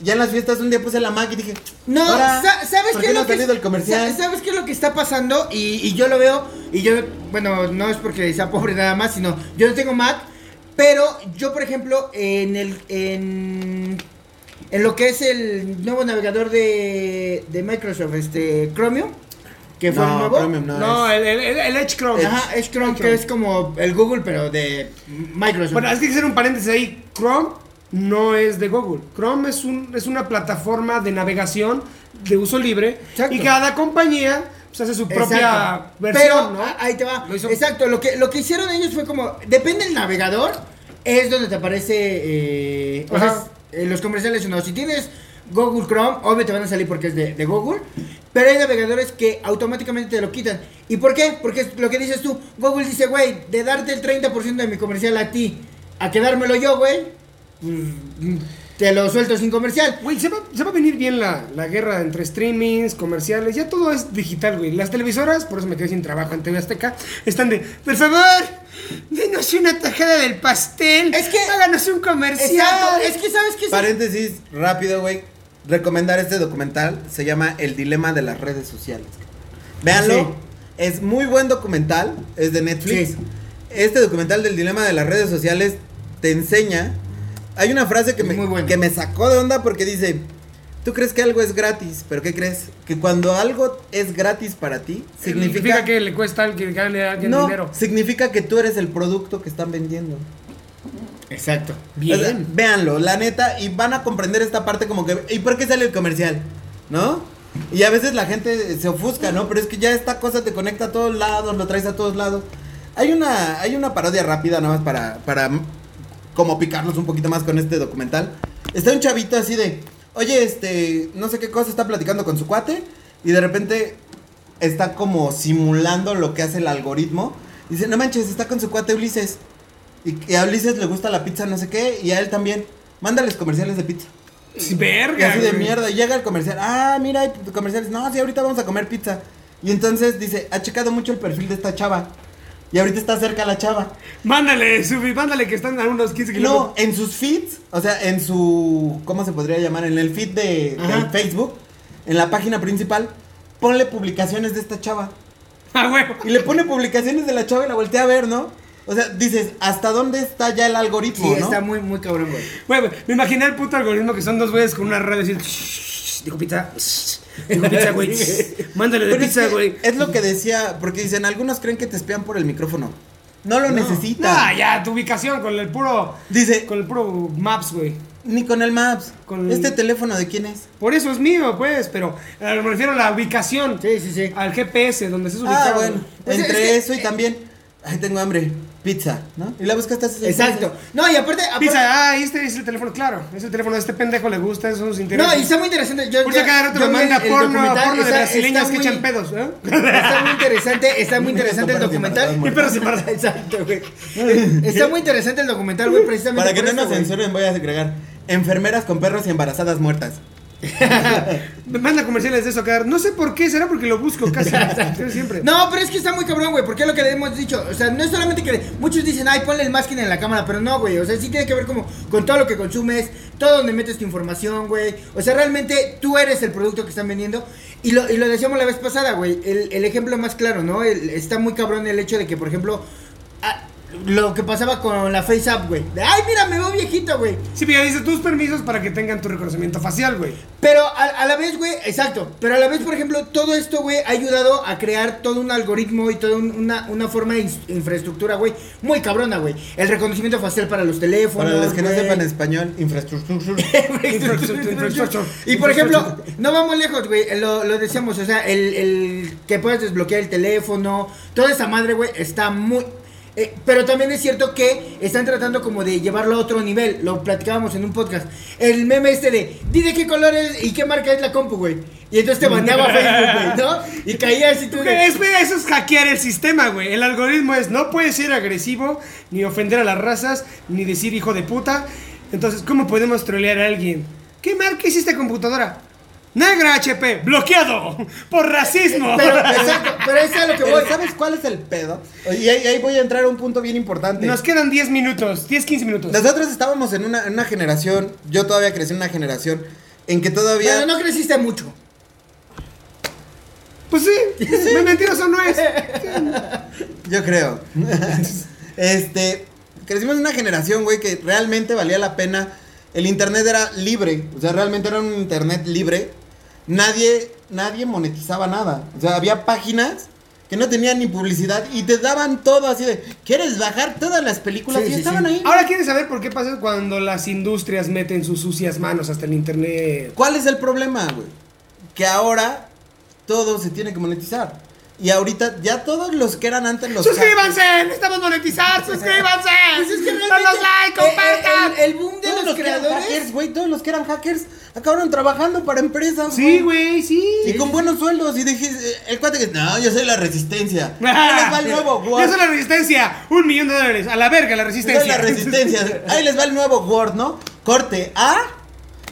ya en las fiestas un día puse la Mac y dije, No, ahora, ¿sabes ¿por qué no lo que el comercial? ¿Sabes qué es lo que está pasando? Y, y yo lo veo, y yo, bueno, no es porque sea pobre nada más, sino yo no tengo Mac, pero yo, por ejemplo, en el, en, en lo que es el nuevo navegador de, de Microsoft, este, Chromium, que fue el no, nuevo. Premium no, No, es. el, el, el Edge Chrome. Ajá, es Chrome, que es como el Google, pero de Microsoft. Bueno, hay que hacer un paréntesis ahí. Chrome no es de Google. Chrome es, un, es una plataforma de navegación de uso libre. Exacto. Y cada compañía pues, hace su propia Exacto. versión, Pero, ¿no? a- ahí te va. Lo hizo- Exacto, lo que, lo que hicieron ellos fue como, depende del navegador, es donde te aparece, eh, o sea, eh, los comerciales no. Si tienes Google Chrome, obvio te van a salir porque es de, de Google, pero hay navegadores que automáticamente te lo quitan. ¿Y por qué? Porque es lo que dices tú, Google dice, güey, de darte el 30% de mi comercial a ti, a quedármelo yo, güey, pues, te lo suelto sin comercial. Güey, se va, se va a venir bien la, la guerra entre streamings, comerciales, ya todo es digital, güey. Las televisoras, por eso me quedé sin trabajo en TV Azteca, están de, por favor, denos una tajada del pastel, Es que- háganos un comercial. Exacto, es que sabes que... Paréntesis, rápido, güey. Recomendar este documental. Se llama El dilema de las redes sociales. Véanlo. Sí. Es muy buen documental. Es de Netflix. Sí. Este documental del dilema de las redes sociales te enseña. Hay una frase que me, que me sacó de onda porque dice: Tú crees que algo es gratis, pero ¿qué crees? Que cuando algo es gratis para ti, significa, significa que le cuesta al que gane a alguien no, dinero. significa que tú eres el producto que están vendiendo. Exacto. Bien. O sea, véanlo, la neta, y van a comprender esta parte como que, ¿y por qué sale el comercial? ¿No? Y a veces la gente se ofusca, ¿no? Pero es que ya esta cosa te conecta a todos lados, lo traes a todos lados. Hay una, hay una parodia rápida nada más para, para como picarnos un poquito más con este documental. Está un chavito así de, oye, este, no sé qué cosa, está platicando con su cuate y de repente está como simulando lo que hace el algoritmo. Dice, no manches, está con su cuate Ulises. Y, y a Ulises le gusta la pizza, no sé qué, y a él también. Mándales comerciales de pizza. Y Verga. así de mierda. Y llega el comercial. Ah, mira, hay comerciales. No, sí, ahorita vamos a comer pizza. Y entonces dice, ha checado mucho el perfil de esta chava. Y ahorita está cerca la chava. Mándale, subi, mándale que están a unos 15 No, kilómetros. en sus feeds, o sea, en su, ¿cómo se podría llamar? En el feed de, del Facebook, en la página principal, ponle publicaciones de esta chava. Ah, huevo. Y le pone publicaciones de la chava y la voltea a ver, ¿no? O sea, dices, ¿hasta dónde está ya el algoritmo, Sí, no? está muy, muy cabrón, güey. Güey, me imaginé el puto algoritmo que son dos güeyes con una radio así. "Shh, Dijo pizza. Dijo pizza, güey. (laughs) Mándale de Pero es, pizza, que güey. es lo que decía, porque dicen, algunos creen que te espían por el micrófono. No lo necesitan. Ah, ya, tu ubicación con el puro. Dice, Con el puro Maps, güey. ni con el Maps. Con- ¿Este teléfono de quién es? Por eso es mío, pues, pero eh, me refiero a la ubicación. Sí, sí, sí. Al GPS, donde estés ubicado. Ah, bueno. Pues es Entre que- eso y también, ay, tengo hambre, pizza, ¿no? Y la buscaste así. Exacto. No, y aparte. aparte- Pizza, ah, este es el teléfono, claro. Es el teléfono de este pendejo, le gusta, esos son sus intereses. No, y está muy interesante. Yo, Por eso ya- cada rato yo me vi manda el- porno, documental, porno de está- brasileñas está que muy- echan pedos, ¿eh? (laughs) Está muy interesante, está muy (laughs) interesante el documental. Y perros embarazados. (laughs) Exacto, güey. Está muy interesante el documental, güey, precisamente. Para que por no nos güey. censuren, voy a agregar enfermeras con perros y embarazadas muertas. (laughs) Me manda comerciales de eso cada No sé por qué, será porque lo busco casi (laughs) siempre. No, pero es que está muy cabrón, güey, porque es lo que le hemos dicho. O sea, no es solamente que muchos dicen, ay, ponle el masking en la cámara, pero no, güey. O sea, sí tiene que ver como con todo lo que consumes, todo donde metes tu información, güey. O sea, realmente tú eres el producto que están vendiendo. Y lo, y lo decíamos la vez pasada, güey. El, el ejemplo más claro, ¿no? El- está muy cabrón el hecho de que, por ejemplo, lo que pasaba con la Face App, güey. Ay, mira, me veo viejito, güey. Sí, pero ya dice tus permisos para que tengan tu reconocimiento facial, güey. Pero a, a la vez, güey, exacto. Pero a la vez, por ejemplo, todo esto, güey, ha ayudado a crear todo un algoritmo y toda un- una, una forma de infraestructura, güey, muy cabrona, güey. El reconocimiento facial para los teléfonos. Para los que no sepan español, infraestructura. (laughs) Infrastructure. Y por ejemplo, no vamos lejos, güey, lo, lo decíamos, o sea, el, el que puedas desbloquear el teléfono, toda esa madre, güey, está muy... eh, pero también es cierto que están tratando como de llevarlo a otro nivel, lo platicábamos en un podcast. El meme este de, di de qué color es y qué marca es la compu, güey. Y entonces te baneaba (laughs) Facebook, güey, ¿no? Y caía así tú de... espera, eso es hackear el sistema, güey. El algoritmo es no puedes ser agresivo, ni ofender a las razas, ni decir hijo de puta. Entonces, ¿cómo podemos trolear a alguien? ¿Qué marca es esta computadora? Negra HP, bloqueado por racismo. Pero, exacto, pero eso (laughs) es a lo que voy. ¿sabes cuál es el pedo? Y ahí, ahí voy a entrar a un punto bien importante. Nos quedan 10 minutos, 10, 15 minutos. Nosotros estábamos en una, en una generación, yo todavía crecí en una generación en que todavía... Pero no creciste mucho. Pues sí, (laughs) muy mentiroso no es. Yo creo. (laughs) este, crecimos en una generación, güey, que realmente valía la pena. El internet era libre, o sea, realmente era un internet libre. Nadie, nadie monetizaba nada. O sea, había páginas que no tenían ni publicidad y te daban todo así de, ¿quieres bajar todas las películas? Sí, y sí, estaban sí. ahí. Ahora quieres saber por qué pasa cuando las industrias meten sus sucias manos hasta el internet. ¿Cuál es el problema, güey? Que ahora todo se tiene que monetizar. Y ahorita ya todos los que eran antes los ¡Suscríbanse! ¡Necesitamos monetizar! ¡Suscríbanse! (laughs) Pues es que ¡Danos realmente, like! ¡Compartan! El, el boom de Todos los, creadores. hackers, güey, todos los que eran hackers acabaron trabajando para empresas, Sí, güey, sí. Y con buenos sueldos. Y dije, eh, el cuate que, no, yo soy la resistencia. (laughs) Ahí Ah, les va el nuevo Yo Word. soy la resistencia. Un millón de dólares. A la verga, la Yo resistencia. soy la resistencia. (laughs) Ahí les va el nuevo Word, ¿no? Corte A.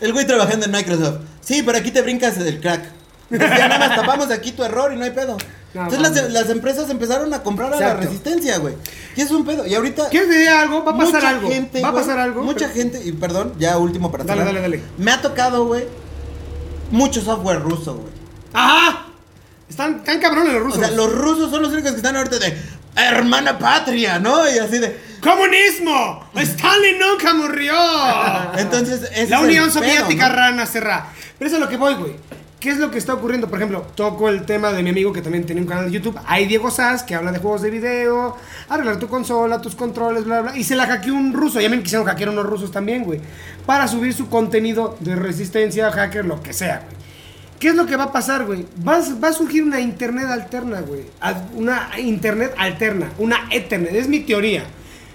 El güey trabajando en Microsoft. Sí, pero aquí te brincas del crack. Pues ya nada más tapamos aquí tu error y no hay pedo. No, Entonces las, empresas empezaron a comprar a la resistencia, güey. Y es un pedo. Y ahorita. ¿Quieres decir algo? Va a pasar mucha algo. gente, Va a pasar algo. Mucha pero- gente, y perdón, ya último para Dale, cerrar. dale, dale. Me ha tocado, güey, mucho software ruso, güey. ¡Ajá! Están tan cabrones los O rusos. sea, los rusos son los únicos que están ahorita de hermana patria, ¿no? Y así de. ¡Comunismo! ¡Stalin nunca murió! (laughs) Entonces, La es el Unión pedo, Soviética ¿no? rana cerrada. Pero eso es lo que voy, güey. ¿Qué es lo que está ocurriendo? Por ejemplo, toco el tema de mi amigo que también tiene un canal de YouTube. Hay Diego Sass que habla de juegos de video, arreglar tu consola, tus controles, bla, bla. Y se la hackeó un ruso. Ya me quisieron hackear unos rusos también, güey. Para subir su contenido de resistencia, hacker, lo que sea, güey. ¿Qué es lo que va a pasar, güey? Va, va a surgir una internet alterna, güey. Una internet alterna, una Ethernet. Es mi teoría.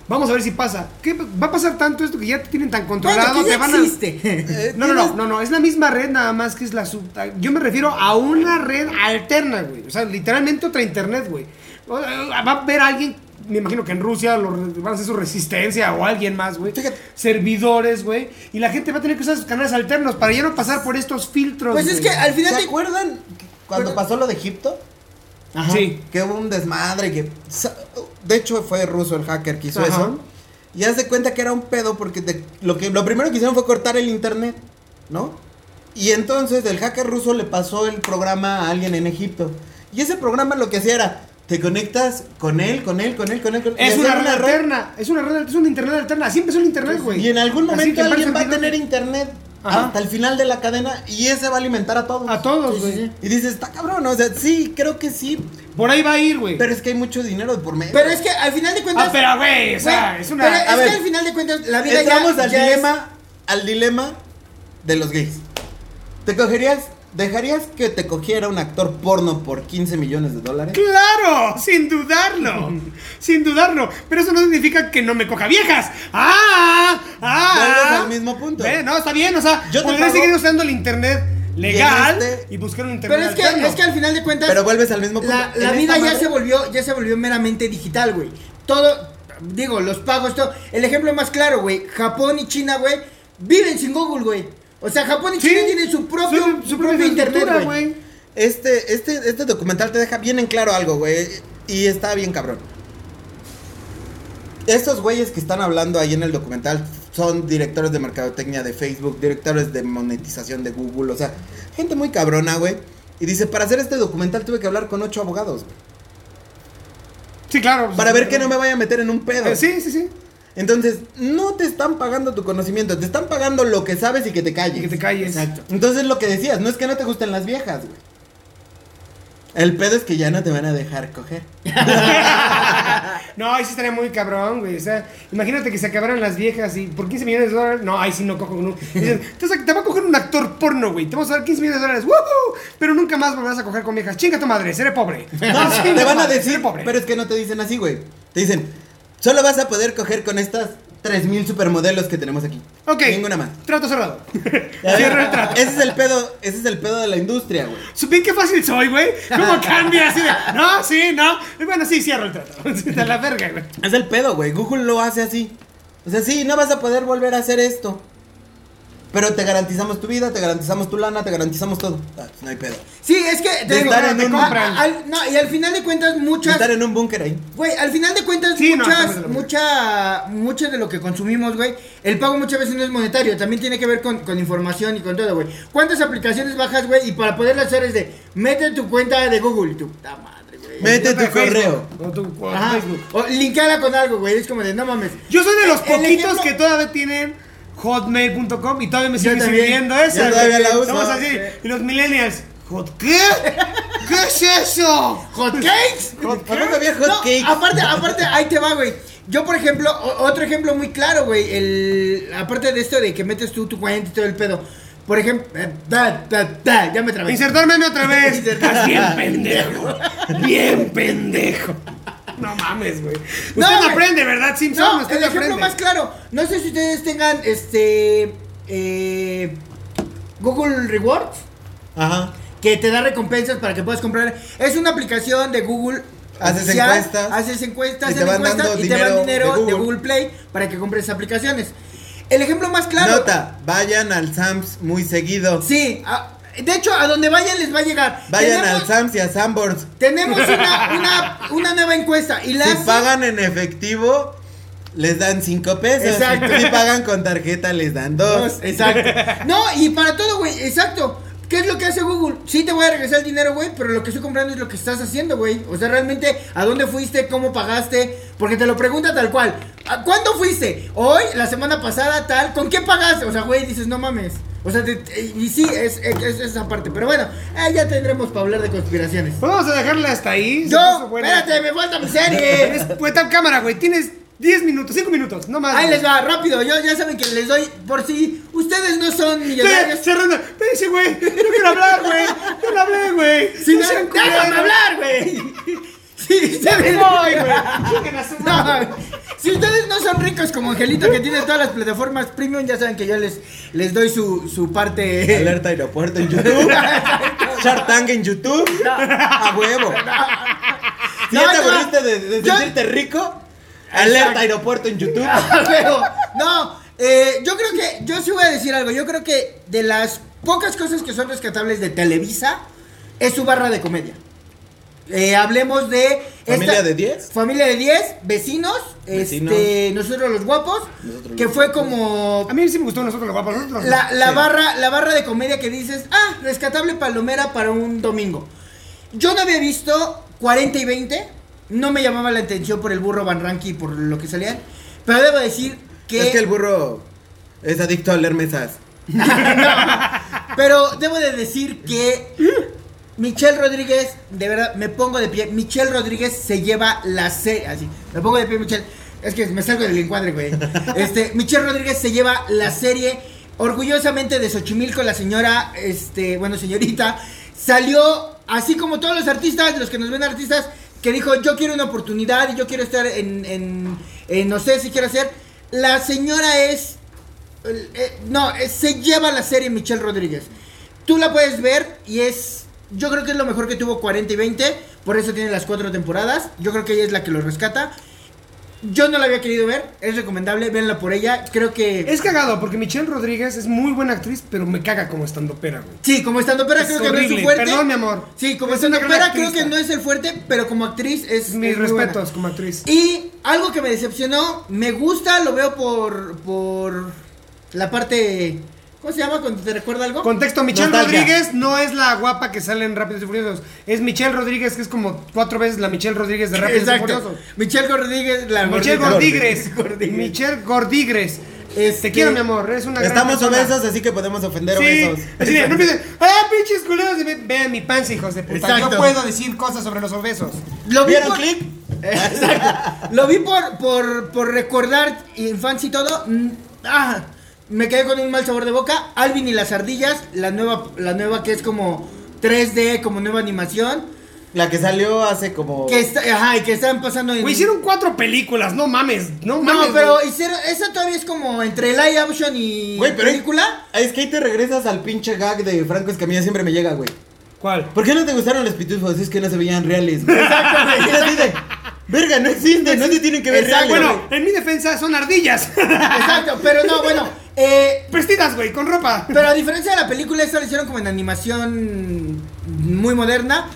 Vamos a ver si pasa. ¿Qué va a pasar tanto esto que ya te tienen tan controlado? Bueno, te van a- existe. (laughs) Eh, No, no, no, no, no, es la misma red nada más que es la sub... Yo me refiero a una red alterna, güey. O sea, literalmente otra internet, güey. Eh, Va a haber alguien, me imagino que en Rusia lo van a hacer su resistencia o alguien más, güey. Servidores, güey. Y la gente va a tener que usar sus canales alternos para ya no pasar por estos filtros. Pues es que al final ¿Se de... acuerdan cuando Pero- pasó lo de Egipto? Ajá. Sí. Que hubo un desmadre que... De hecho fue ruso el hacker que hizo Ajá. eso. Y haz de cuenta que era un pedo porque te- lo, que, lo primero que hicieron fue cortar el internet, ¿no? Y entonces el hacker ruso le pasó el programa a alguien en Egipto. Y ese programa lo que hacía era, te conectas con él, con él, con él, con él. Con Es una red alterna. Es una red, es una internet alterna. Así empezó el internet, güey. Y en algún momento alguien va a tener internet Ajá. hasta el final de la cadena y ese va a alimentar a todos. A todos, güey. sí, sí. Y dices, está cabrón, o sea, sí, creo que sí, Por ahí va a ir, güey. pero es que hay mucho dinero por medio. Pero es que al final de cuentas... Ah, pero, güey, o sea, es una... pero a es ver, que al final de cuentas la vida Entramos ya, al ya es- dilema, al dilema de los gays. ¿Te cogerías, dejarías que te cogiera un actor porno por 15 millones de dólares? Claro, sin dudarlo, (laughs) sin dudarlo. Pero eso no significa que no me coja viejas. Ah, ah. Vuelves al mismo punto. Ve, No, está bien, o sea, Yo te podría pago- seguir usando el internet legal y, Y este- buscar un internet Pero es que, alterno. es que al final de cuentas... Pero vuelves al mismo punto. La, la vida ya se volvió, ya se volvió meramente digital, güey. Todo, digo, los pagos, todo. El ejemplo más claro, güey. Japón y China, güey, viven sin Google, güey. O sea, Japón y Sí, China tienen su propio, su- su propio internet, güey. Este, este, este documental te deja bien en claro algo, güey. Y está bien cabrón. Estos güeyes que están hablando ahí en el documental son directores de mercadotecnia de Facebook, directores de monetización de Google, o sea, gente muy cabrona, güey. Y dice, para hacer este documental tuve que hablar con ocho abogados, güey, Sí, claro. Para ver que no me vaya a meter en un pedo. Eh, Sí, sí, sí. Entonces, no te están pagando tu conocimiento, te están pagando lo que sabes y que te calles. Y que te calles. Exacto. Entonces lo que decías, no es que no te gusten las viejas, güey. El pedo es que ya no te van a dejar coger. (laughs) No, ahí sí estaría muy cabrón, güey. O sea, imagínate que se acabaran las viejas y por 15 millones de dólares. No, ahí sí no cojo Entonces, (laughs) te va a coger un actor porno, güey. Te vamos a dar 15 millones de dólares. ¡Woohoo! Pero nunca más volverás a coger con viejas. Chinga tu madre, seré pobre. No, (laughs) Chinga te van a decir, pobre. pero es que no te dicen así, güey. Te dicen, solo vas a poder coger con estas 3000 supermodelos que tenemos aquí. Ok. Ninguna más. Trato cerrado. (laughs) Cierro el trato. Ese es el pedo, ese es el pedo de la industria, güey. Supí qué fácil soy, güey. ¿Cómo (laughs) cambia así de.? No, sí, no. Bueno, sí, cierro el trato. (laughs) De la verga, güey. Es el pedo, güey. Google lo hace así. O sea, sí, no vas a poder volver a hacer esto. Pero te garantizamos tu vida, te garantizamos tu lana, te garantizamos todo. Ah, no hay pedo. Sí, es que te De digo, estar en te un- compran. Al- no, y al final de cuentas, muchas. Estar en un búnker ahí. Güey, al final de cuentas, Sí, no, muchas, de mucha, mucho de lo que consumimos, güey, el pago muchas veces no es monetario, también tiene que ver con, con información y con todo, güey. ¿Cuántas aplicaciones bajas, güey? Y para poderlo hacer es de, mete tu cuenta de Google, y tu puta madre, güey. Mete tu De correo. O tu o Ajá. Facebook. O linkeala con algo, güey, es como de, no mames. Yo soy de los El poquitos ejemplo- que todavía tienen hotmail.com y todavía me también. sirviendo esa. Yo todavía güey. la uso. Somos así. Y los millennials. ¿Hot qué? ¿Qué es eso? ¿Hotcakes? ¿Hot ¿A poco había hot No, cakes? aparte, aparte, ahí te va, güey. Yo, por ejemplo, otro ejemplo muy claro, güey. El, aparte de esto de que metes tú tu cuenta y todo el pedo. Por ejemplo, eh, da, da, da, ya me trabé. Insertar meme otra vez. (laughs) Estás bien pendejo. Bien pendejo. (laughs) No mames, güey. Usted No, no, aprende, ¿verdad, Simpson? No, Usted el ejemplo aprende. más claro. No sé si ustedes tengan este. eh, Google Rewards. Ajá. Que te da recompensas para que puedas comprar. Es una aplicación de Google. Haces oficial, encuestas. Haces encuestas Y te van encuestas dando y te dan dinero dinero de de Google. Google. Play para que compres aplicaciones. El ejemplo más claro. Nota, vayan al Sams muy seguido. Sí, a- de hecho, a donde vayan les va a llegar. Vayan tenemos, al Sams y a Sanborns. Tenemos una, una, una nueva encuesta y la Si hace- pagan en efectivo, les dan 5 pesos. Exacto. Si pagan con tarjeta, les dan 2. Exacto. No, y para todo, güey, exacto. ¿Qué es lo que hace Google? Sí te voy a regresar el dinero, güey, pero lo que estoy comprando es lo que estás haciendo, güey. O sea, realmente, ¿a dónde fuiste? ¿Cómo pagaste? Porque te lo pregunta tal cual. ¿A cuándo fuiste? ¿Hoy? ¿La semana pasada? ¿Tal? ¿Con qué pagaste? O sea, güey, dices, no mames. O sea, te- y sí, es, es, es esa parte. Pero bueno, eh, ya tendremos para hablar de conspiraciones. Pues vamos a dejarle hasta ahí. Yo, espérate, me falta mi serie. (laughs) Eres puesta cámara, güey. Tienes 10 minutos, 5 minutos, no más. Ahí güey. les va, rápido. Yo ya saben que les doy por si ustedes no son millonarios. cerrando. Espérense, güey. Yo quiero hablar, güey. No hablé, güey. Si No no, sean déjame hablar, güey. (laughs) Sí, ¿saben? voy, güey. A (laughs) Si ustedes no son ricos como Angelito que tiene todas las plataformas premium, ya saben que yo les, les doy su, su parte. Alerta aeropuerto en (laughs) YouTube. Shark Tank en YouTube. A huevo. Si No, ya te no, de, de yo- sentirte rico, alerta aeropuerto en YouTube. (laughs) Pero, no, eh, yo creo que, yo sí voy a decir algo, yo creo que de las pocas cosas que son rescatables de Televisa es su barra de comedia. Eh, hablemos de... ¿Familia de 10? Familia de 10, vecinos, Vecinos. este, nosotros los guapos, Nosotros que los fue como A mí sí me gustó nosotros los guapos. Nosotros la, la Sí. barra, la barra de comedia que dices, ah, rescatable palomera para un domingo. Yo no había visto 40 y 20, no me llamaba la atención por el burro Van Ranky y por lo que salían, pero debo decir que... Es que el burro es adicto a leer mesas. (laughs) Pero debo de decir que Michelle Rodríguez, de verdad, me pongo de pie. Michelle Rodríguez se lleva la serie. Así, me pongo de pie, Michelle. Es que me salgo del encuadre, güey. (laughs) Este, Michelle Rodríguez se lleva la serie orgullosamente de Xochimilco, la señora, este, bueno, señorita, salió así como todos los artistas, los que nos ven artistas, que dijo, yo quiero una oportunidad y yo quiero estar en, en, en no sé si quiero hacer. La señora es eh, no, eh, se lleva la serie Michelle Rodríguez. Tú la puedes ver y es. Yo creo que es lo mejor que tuvo 40 y 20. Por eso tiene las cuatro temporadas. Yo creo que ella es la que lo rescata. Yo no la había querido ver. Es recomendable. Véanla por ella. Creo que. Es cagado porque Michelle Rodríguez es muy buena actriz, pero me caga como estando pera, güey. Sí, como estando pera Es creo que no es su fuerte. Perdón, mi amor. Sí, como Es estando pera creo que no es el fuerte. Pero como actriz es. Mis es respetos como actriz. Y algo que me decepcionó, me gusta, lo veo por por la parte ¿cómo se llama cuando te recuerda algo? Contexto, Michelle Nostalgia. Rodríguez no es la guapa que sale en Rápidos y Furiosos. Es Michelle Rodríguez, que es como cuatro veces la Michelle Rodríguez de Rápidos y. Furiosos. Michelle Rodríguez, la Michelle. Gordígrez. (laughs) Michelle Gordígrez. Este- Te quiero, mi amor. Eres una gran Estamos obesos, así que podemos ofender Sí, obesos. así de, no ¡ah, pinches culeros! Vean mi panza, hijos de puta. Exacto. Yo puedo decir cosas sobre los obesos. Lo vi ¿Vieron por, click? (laughs) Exacto. Lo vi por, por, por recordar infancia y todo. Mm, ah, me quedé con un mal sabor de boca. Alvin y las ardillas, la nueva, la nueva que es como 3D, como nueva animación. La que salió hace como. Que está, ajá, y que están pasando en. Güey, hicieron cuatro películas, no mames. No No, mames. pero güey. hicieron. Esa todavía es como entre live action y Güey, pero. película. Es que ahí te regresas al pinche gag de Franco Escamilla, siempre me llega, güey. ¿Cuál? ¿Por qué no te gustaron los pitufos? Es que no se veían reales. güey. De, Verga, no existen, no se tienen que ver Exacto, reales. Bueno, en mi defensa son ardillas. Exacto, pero no, bueno. Eh, Vestidas, güey, con ropa. Pero a diferencia de la película, esta lo hicieron como en animación muy moderna.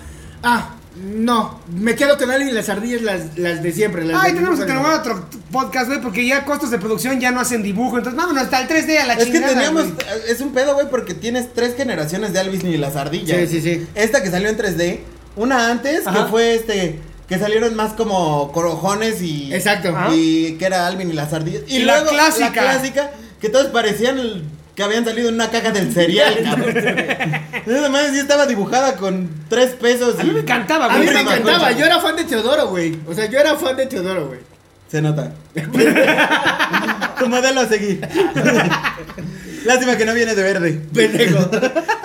Ah, no. Me quedo con Alvin y las ardillas, las, las de siempre. Las Ay, de tenemos que tener otro podcast, güey, porque ya costos de producción ya no hacen dibujo. Entonces, vámonos hasta el 3D a la Es que chingada. teníamos, güey. es un pedo, güey, porque tienes tres generaciones de Alvis y las ardillas. Sí, sí, sí. Esta que salió en 3D, una antes Ajá. que fue este, que salieron más como corojones y Exacto. y que era Alvin y las ardillas. Y, Y la luego clásica. la clásica, que todos parecían el- que habían salido en una caja del cereal, (laughs) cabrón. Esa madre sí estaba dibujada con tres pesos. A mí me encantaba, A mí güey. me encantaba, yo era fan de Teodoro, güey. O sea, yo era fan de Teodoro, güey. Se nota. tu modelo a seguir. (laughs) Lástima que no viene de verde. Pendejo.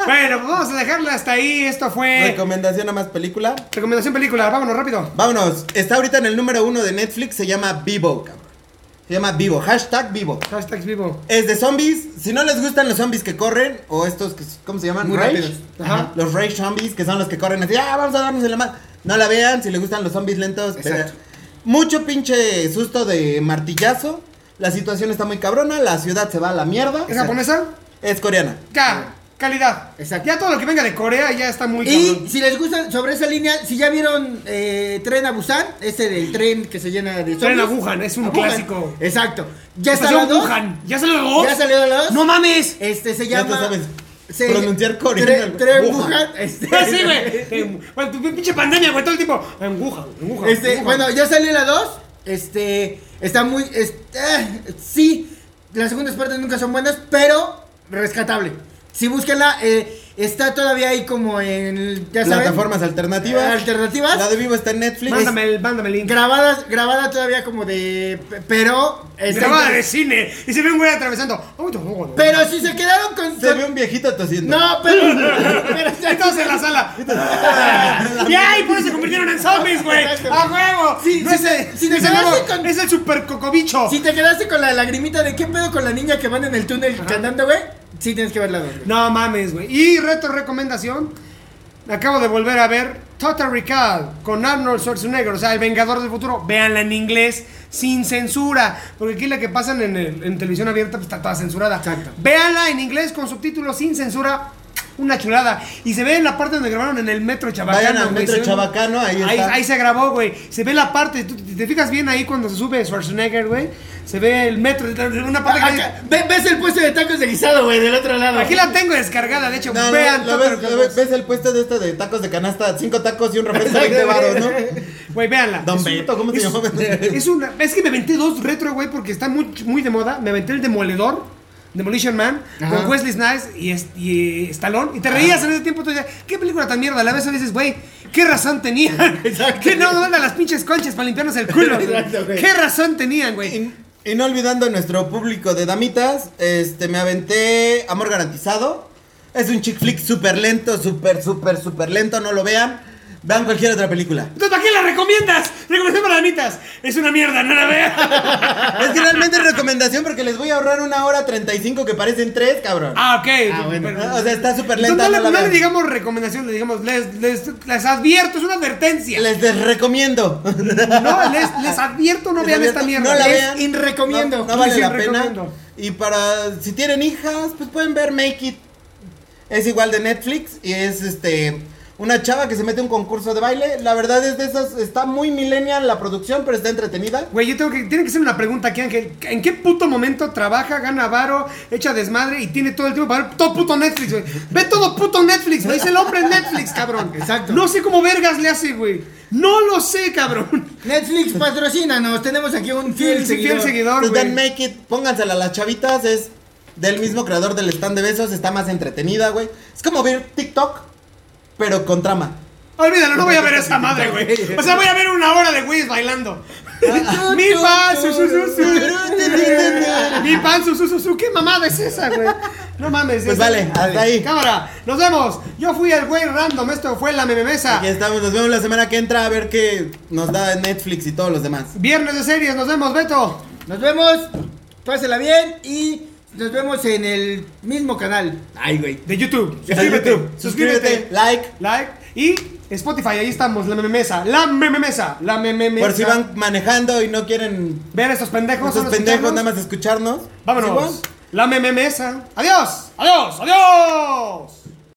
Bueno, pues vamos a dejarla hasta ahí. Esto fue Recomendación a más película. recomendación película. Vámonos rápido. Vámonos, está ahorita en el número uno de Netflix, se llama Vivo, cabrón. Se llama Vivo, hashtag Vivo. Hashtag vivo. Es de zombies, si no les gustan los zombies que corren, o estos que, ¿cómo se llaman? Muy Rage. rápidos. Ajá. Los rage zombies, que son los que corren así, ah, vamos a darnos en la mano. No la vean, si les gustan los zombies lentos. Mucho pinche susto de martillazo. La situación está muy cabrona, la ciudad se va a la mierda. ¿Es japonesa? Es coreana. K. Calidad. Exacto. Ya todo lo que venga de Corea ya está muy Y cabrón. si les gusta sobre esa línea, si ya vieron eh, Tren a Busan, ese del tren que se llena de Tren a. Wuhan, es un A Wuhan. clásico. Exacto. Ya está la dos. Wuhan. ¿Ya salió la dos? Ya salió la dos. ¡No mames! Este se Ya llama. tú sabes se- pronunciar coreano. Tre- Tren Wuhan. Wuhan. (laughs) Este, Ah, sí, güey. Bueno, tu pinche pandemia, güey, todo el tiempo. En Wuhan, en Wuhan. Este, en Wuhan. bueno, ya salió la 2. Este, está muy. es- eh, sí, las segundas partes nunca son buenas, pero rescatable. Si búsquenla, eh, está todavía ahí como en. Ya saben, Plataformas alternativas. Alternativas. La de Vivo está en Netflix. Mándame el, mándame el link. Grabada, grabada todavía como de. Pero. está Grabada de cine. Y se ve un güey atravesando. Pero si se quedaron con. Se ve un viejito tosiendo. No, pero. (laughs) pero todos en la sala. ya, y por eso se convirtieron en zombies, güey. A huevo. Sí, no sí, es, el, sí, no es te el quedaste nuevo- con- es el super cocobicho. Si te quedaste con la lagrimita de qué pedo con la niña que van en el túnel cantando, güey, sí tienes que verla dos, güey. No mames, güey. Y reto recomendación. Acabo de volver a ver Total Recall con Arnold Schwarzenegger, o sea, el Vengador del Futuro. Véanla en inglés, sin censura. Porque aquí la que pasan en, el- en televisión abierta pues, está toda censurada. Exacto. Véanla en inglés con subtítulos sin censura. Una chulada. Y se ve en la parte donde grabaron en el metro Chabacano. Vayan al metro Chabacano, ahí Ahí, está. ahí se grabó, güey. Se ve la parte. Tú te fijas bien ahí cuando se sube Schwarzenegger, güey. Se ve el metro. Una parte que- Acá, ve- ves el puesto de tacos de guisado, güey, del otro lado. Aquí la tengo descargada, de hecho. No, no, vean Total ves, lo ves, ves el puesto de esto de tacos de canasta, cinco tacos y un refresco de 20 varos, ¿no? Güey, véanla. Don Es Beto, ¿cómo se es- llama? Es una. Es que me aventé dos retro, güey, porque está muy, muy de moda. Me aventé el Demoledor. Demolition Man Ajá. con Wesley Snipes y, es- y Stallone y te reías en ese tiempo tú decías, ¿qué película tan mierda? A la vez a veces, güey, ¿qué razón tenían? (laughs) ¿Qué no mandan las pinches conchas para limpiarnos el culo? (laughs) Exacto. ¿Qué razón tenían, güey? Y, y no olvidando a nuestro público de damitas, este, me aventé Amor Garantizado. Es un chick flick súper lento, súper, súper, súper lento, no lo vean. Vean cualquier otra película. Entonces, ¿para qué la recomiendas? Recomendación para damitas. Es una mierda, no la veas. (laughs) Es que realmente es recomendación porque les voy a ahorrar una hora 35 que parecen tres, cabrón. Ah, ok. Ah, bueno. Pero- O sea, está súper lenta, no, no no le digamos recomendación, le digamos, les, les, les advierto, es una advertencia. Les desrecomiendo. No, les, les advierto, no Les vean advierto, esta mierda. no la Les- vean. inrecomiendo. No, no vale la recomiendo. pena. Y para si tienen hijas, pues pueden ver Make It. Es igual de Netflix y es este una chava que se mete a un concurso de baile. La verdad es de esas está muy millennial la producción, pero está entretenida. Güey, yo tengo que, tiene que ser una pregunta aquí, Ángel. ¿En qué puto momento trabaja, gana varo, echa desmadre y tiene todo el tiempo para ver todo puto Netflix, güey? Ve todo puto Netflix, güey. Es el hombre en Netflix, cabrón. Exacto. No sé cómo vergas le hace, güey. No lo sé, cabrón. Netflix, patrocínanos. Tenemos aquí un fiel Sí, seguidor. fiel seguidor, güey. Make It, póngansela a las chavitas, es del mismo creador del stand de besos, está más entretenida, güey. Es como ver TikTok, pero con trama. Olvídalo, no voy a ver esa madre, güey. O sea, voy a ver una hora de güeyes bailando. (laughs) Mi pan, su, su, su, su. Mi pan, su, su, su, su. ¿Qué mamada es esa, güey? No mames. Pues es- vale, hasta ahí. Cámara, nos vemos. Yo fui el güey random. Esto fue la mememesa. Aquí estamos, nos vemos la semana que entra a ver qué nos da Netflix y todos los demás. Viernes de series, nos vemos, Beto. Nos vemos. Pásela bien y nos vemos en el mismo canal. Ay, güey. De YouTube. Suscríbete. YouTube. Suscríbete. like. Like. Y Spotify, ahí estamos, la mememesa. La mememesa. La mememesa. Por si van manejando y no quieren Ver a estos pendejos. esos solo pendejos nada más escucharnos. Vámonos. igual. La mememesa. Adiós. Adiós. Adiós.